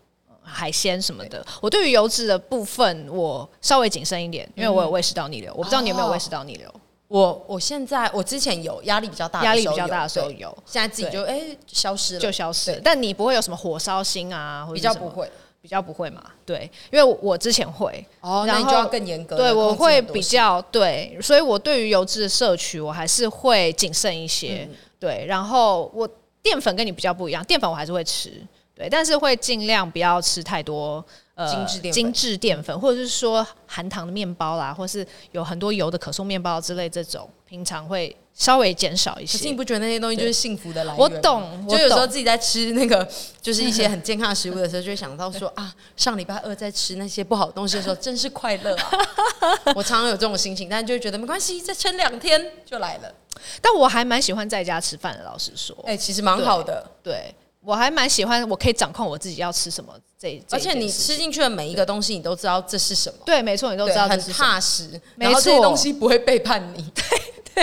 海鲜什么的。对我对于油脂的部分我稍微谨慎一点，因为我有胃食道逆流。嗯、我不知道你有没有胃食道逆流？我我现在我之前有压力比较大，压力比较大的时候有，现在自己就哎对消失了，就消失了。但你不会有什么火烧心啊？或者比较不会。比较不会嘛？对，因为我之前会哦，那你就要更严格。对，我会比较对，所以我对于油脂的摄取，我还是会谨慎一些。嗯、对，然后我淀粉跟你比较不一样，淀粉我还是会吃，对，但是会尽量不要吃太多呃精致淀粉，精致淀粉，或者是说含糖的面包啦，或是有很多油的可颂面包之类这种，平常会。稍微减少一些，可是你不觉得那些东西就是幸福的来源？我懂，就有时候自己在吃那个，就是一些很健康的食物的时候，就会想到说 啊，上礼拜二在吃那些不好的东西的时候，真是快乐啊！我常常有这种心情，但就会觉得没关系，再撑两天就来了。但我还蛮喜欢在家吃饭的，老实说，哎，其实蛮好的。对，我还蛮喜欢，我可以掌控我自己要吃什么。这而且你吃进去的每一个东西，你都知道这是什么。对，没错，你都知道很踏实，然后这些东西不会背叛你。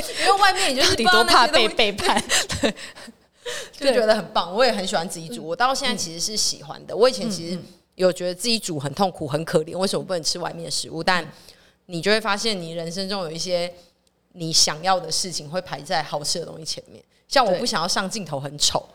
因为外面你就是都怕被背叛，对，就觉得很棒。我也很喜欢自己煮，我到现在其实是喜欢的。我以前其实有觉得自己煮很痛苦、很可怜，为什么不能吃外面的食物？但你就会发现，你人生中有一些你想要的事情会排在好吃的东西前面。像我不想要上镜头很丑，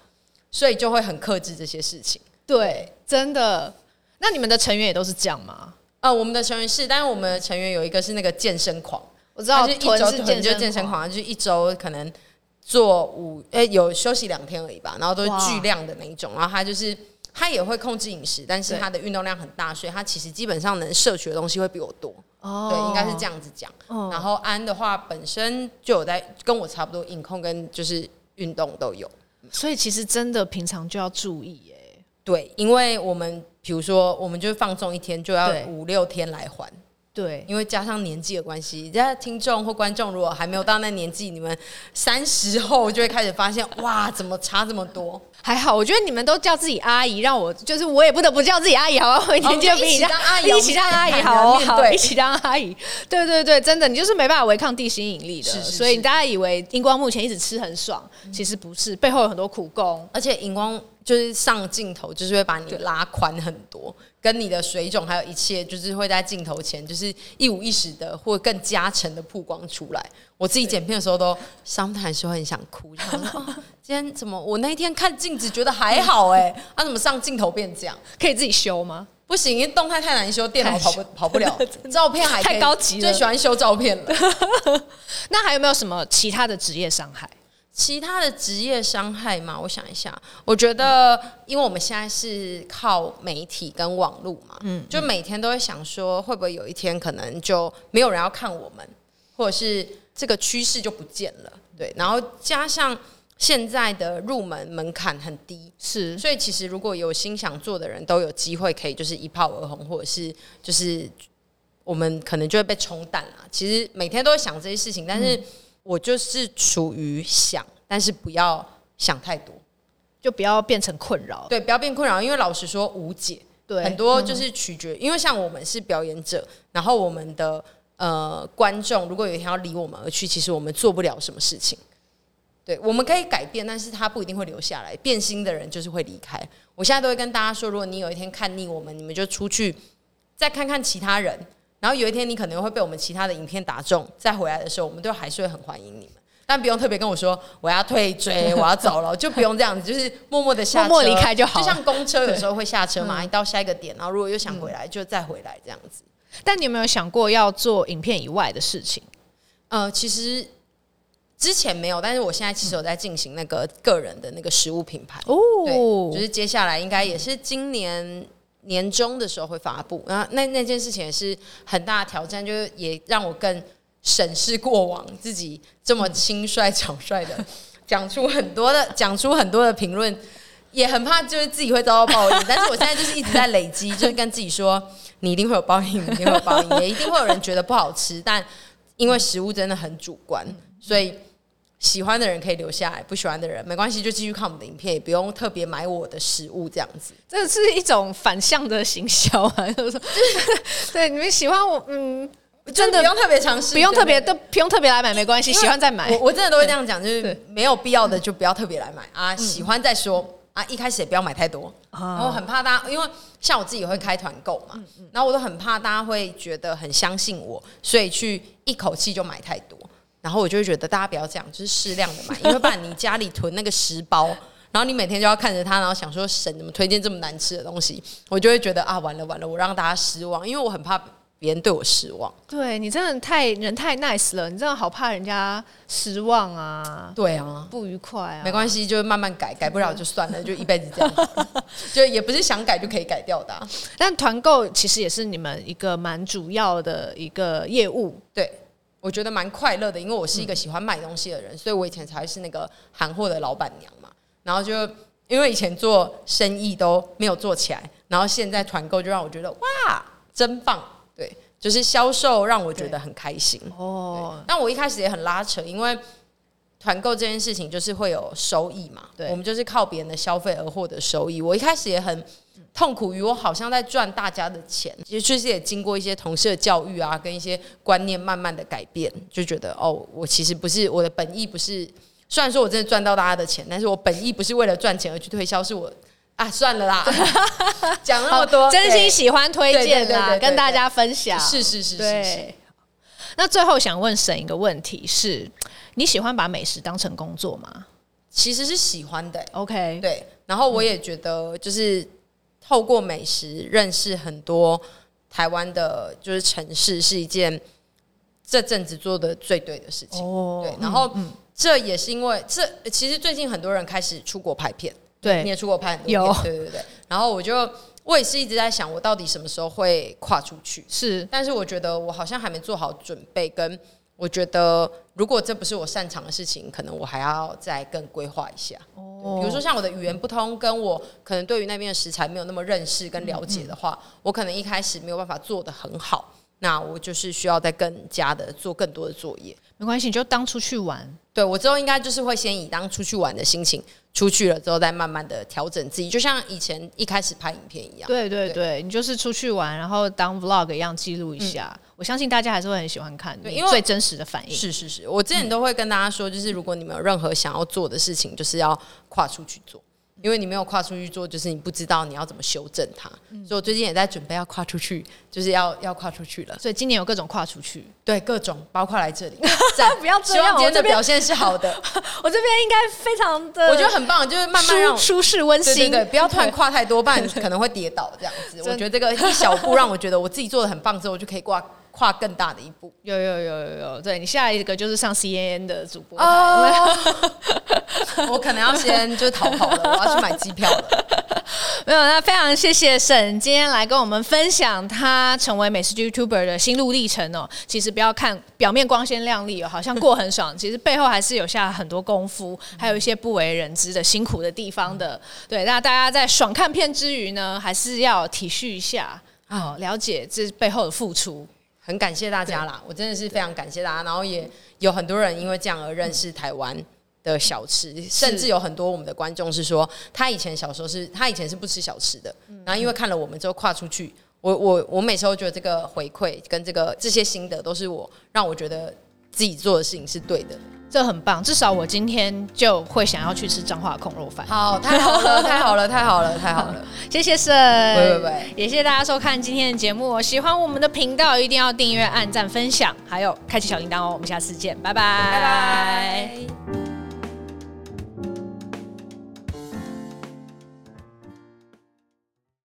所以就会很克制这些事情。对，真的。那你们的成员也都是这样吗？呃，我们的成员是，但是我们的成员有一个是那个健身狂。我知道，就一周就健身狂，就一周可能做五，哎，有休息两天而已吧，然后都是巨量的那一种。然后他就是他也会控制饮食，但是他的运动量很大，所以他其实基本上能摄取的东西会比我多。哦，对，应该是这样子讲。然后安的话，本身就有在跟我差不多，饮控跟就是运动都有，所以其实真的平常就要注意耶。对，因为我们比如说，我们就放纵一天就要五六天来还。对，因为加上年纪的关系，人家听众或观众如果还没有到那年纪，你们三十后就会开始发现，哇，怎么差这么多？还好，我觉得你们都叫自己阿姨，让我就是我也不得不叫自己阿姨，好不好？我年纪比你大，阿姨一起当阿姨，好不好？一起当阿姨，对对对，真的，你就是没办法违抗地心引力的，是是是，所以大家以为荧光目前一直吃很爽，其实不是，背后有很多苦功，而且荧光就是上镜头，就是会把你拉宽很多。跟你的水肿还有一切，就是会在镜头前，就是一五一十的或更加沉的曝光出来。我自己剪片的时候都，sometimes 会很想哭，就说哦，今天怎么我那一天看镜子觉得还好哎、欸，他、啊、怎么上镜头变这样？可以自己修吗？不行，因为动态太难修，电脑跑不 跑不了。照片还太高级了，最喜欢修照片了。那还有没有什么其他的职业伤害？其他的职业伤害嘛，我想一下，我觉得，因为我们现在是靠媒体跟网络嘛，嗯，就每天都会想说，会不会有一天可能就没有人要看我们，或者是这个趋势就不见了，对。然后加上现在的入门门槛很低，是，所以其实如果有心想做的人都有机会可以就是一炮而红，或者是就是我们可能就会被冲淡了。其实每天都会想这些事情，但是。我就是处于想，但是不要想太多，就不要变成困扰。对，不要变困扰，因为老实说无解。对，很多就是取决，嗯、因为像我们是表演者，然后我们的呃观众，如果有一天要离我们而去，其实我们做不了什么事情。对，我们可以改变，但是他不一定会留下来。变心的人就是会离开。我现在都会跟大家说，如果你有一天看腻我们，你们就出去再看看其他人。然后有一天你可能会被我们其他的影片打中，再回来的时候，我们都还是会很欢迎你们，但不用特别跟我说我要退追，我要走了，就不用这样子，就是默默的下车，默默离开就好。就像公车有时候会下车嘛，你到下一个点，然后如果又想回来，就再回来这样子。但你有没有想过要做影片以外的事情？呃，其实之前没有，但是我现在其实有在进行那个个人的那个食物品牌哦，对，就是接下来应该也是今年。年终的时候会发布，然后那那件事情也是很大的挑战，就是也让我更审视过往自己这么轻率草率的 讲出很多的讲出很多的评论，也很怕就是自己会遭到报应。但是我现在就是一直在累积，就是跟自己说，你一定会有报应，你一定会有报应，也一定会有人觉得不好吃。但因为食物真的很主观，所以。喜欢的人可以留下来，不喜欢的人没关系，就继续看我们的影片，也不用特别买我的食物这样子。这是一种反向的行销啊，就是说，对你们喜欢我，嗯，真的不用特别尝试，不用特别都不用特别来买，没关系，喜欢再买。我我真的都会这样讲，就是没有必要的就不要特别来买啊，喜欢再说啊，一开始也不要买太多。然后很怕大家，因为像我自己会开团购嘛，然后我都很怕大家会觉得很相信我，所以去一口气就买太多。然后我就会觉得大家不要这样，就是适量的买，因为不然你家里囤那个十包，然后你每天就要看着它，然后想说神怎么推荐这么难吃的东西，我就会觉得啊完了完了，我让大家失望，因为我很怕别人对我失望。对你真的太人太 nice 了，你真的好怕人家失望啊。对啊，不愉快啊。没关系，就慢慢改，改不了就算了，就一辈子这样，就也不是想改就可以改掉的啊。但团购其实也是你们一个蛮主要的一个业务，对。我觉得蛮快乐的，因为我是一个喜欢买东西的人，嗯、所以我以前才是那个韩货的老板娘嘛。然后就因为以前做生意都没有做起来，然后现在团购就让我觉得哇，真棒！对，就是销售让我觉得很开心哦。但我一开始也很拉扯，因为团购这件事情就是会有收益嘛。对，我们就是靠别人的消费而获得收益。我一开始也很。痛苦于我好像在赚大家的钱，其实也经过一些同事的教育啊，跟一些观念慢慢的改变，就觉得哦，我其实不是我的本意不是，虽然说我真的赚到大家的钱，但是我本意不是为了赚钱而去推销，是我啊，算了啦，讲那么多，真心喜欢推荐啦，跟大家分享，是是是是是。那最后想问沈一个问题是，你喜欢把美食当成工作吗？其实是喜欢的，欸，OK，对，然后我也觉得就是。透过美食认识很多台湾的，就是城市，是一件这阵子做的最对的事情。哦，对，然后这也是因为这其实最近很多人开始出国拍片，对，你也出国拍很多片，有，对对对。然后我就我也是一直在想，我到底什么时候会跨出去？是，但是我觉得我好像还没做好准备跟。我觉得，如果这不是我擅长的事情，可能我还要再更规划一下。哦，比如说像我的语言不通，跟我可能对于那边的食材没有那么认识跟了解的话，嗯嗯，我可能一开始没有办法做得很好。那我就是需要再更加的做更多的作业。没关系，你就当出去玩。对，我之后应该就是会先以当出去玩的心情出去了之后，再慢慢的调整自己，就像以前一开始拍影片一样。对对对，对你就是出去玩，然后当 vlog 一样记录一下。嗯，我相信大家还是会很喜欢看，因为最真实的反应。是是是，我之前都会跟大家说，就是如果你们有任何想要做的事情，就是要跨出去做。因为你没有跨出去做，就是你不知道你要怎么修正它。嗯、所以我最近也在准备要跨出去，就是要要跨出去了。所以今年有各种跨出去，对，各种包括来这里。不要这样，希望今天的表现是好的。我这边应该非常的，我觉得很棒，就是慢慢让舒适温馨。对对对，不要突然跨太多，不然可能会跌倒这样子。我觉得这个一小步让我觉得我自己做的很棒之后，我就可以挂跨更大的一步。有有有有有，对，你下一个就是上 CNN 的主播。哦，我可能要先就逃跑了，我要去买机票了。没有，那非常谢谢沈今天来跟我们分享他成为美食 YouTuber 的心路历程哦。其实不要看表面光鲜亮丽哦，好像过很爽，其实背后还是有下很多功夫，还有一些不为人知的辛苦的地方的。对，那大家在爽看片之余呢，还是要体恤一下哦，了解这背后的付出。很感谢大家啦，我真的是非常感谢大家，然后也有很多人因为这样而认识台湾。的小吃，甚至有很多我们的观众是说，他以前小时候是他以前是不吃小吃的，然后因为看了我们之后跨出去，我我我每次都觉得这个回馈跟这个这些心得都是我让我觉得自己做的事情是对的，这很棒，至少我今天就会想要去吃彰化控肉饭。好，太好了，太好了，太好了，太好了，谢谢沈，喂喂喂，也谢谢大家收看今天的节目，喜欢我们的频道一定要订阅、按赞、分享，还有开启小铃铛哦，我们下次见，拜拜，拜拜。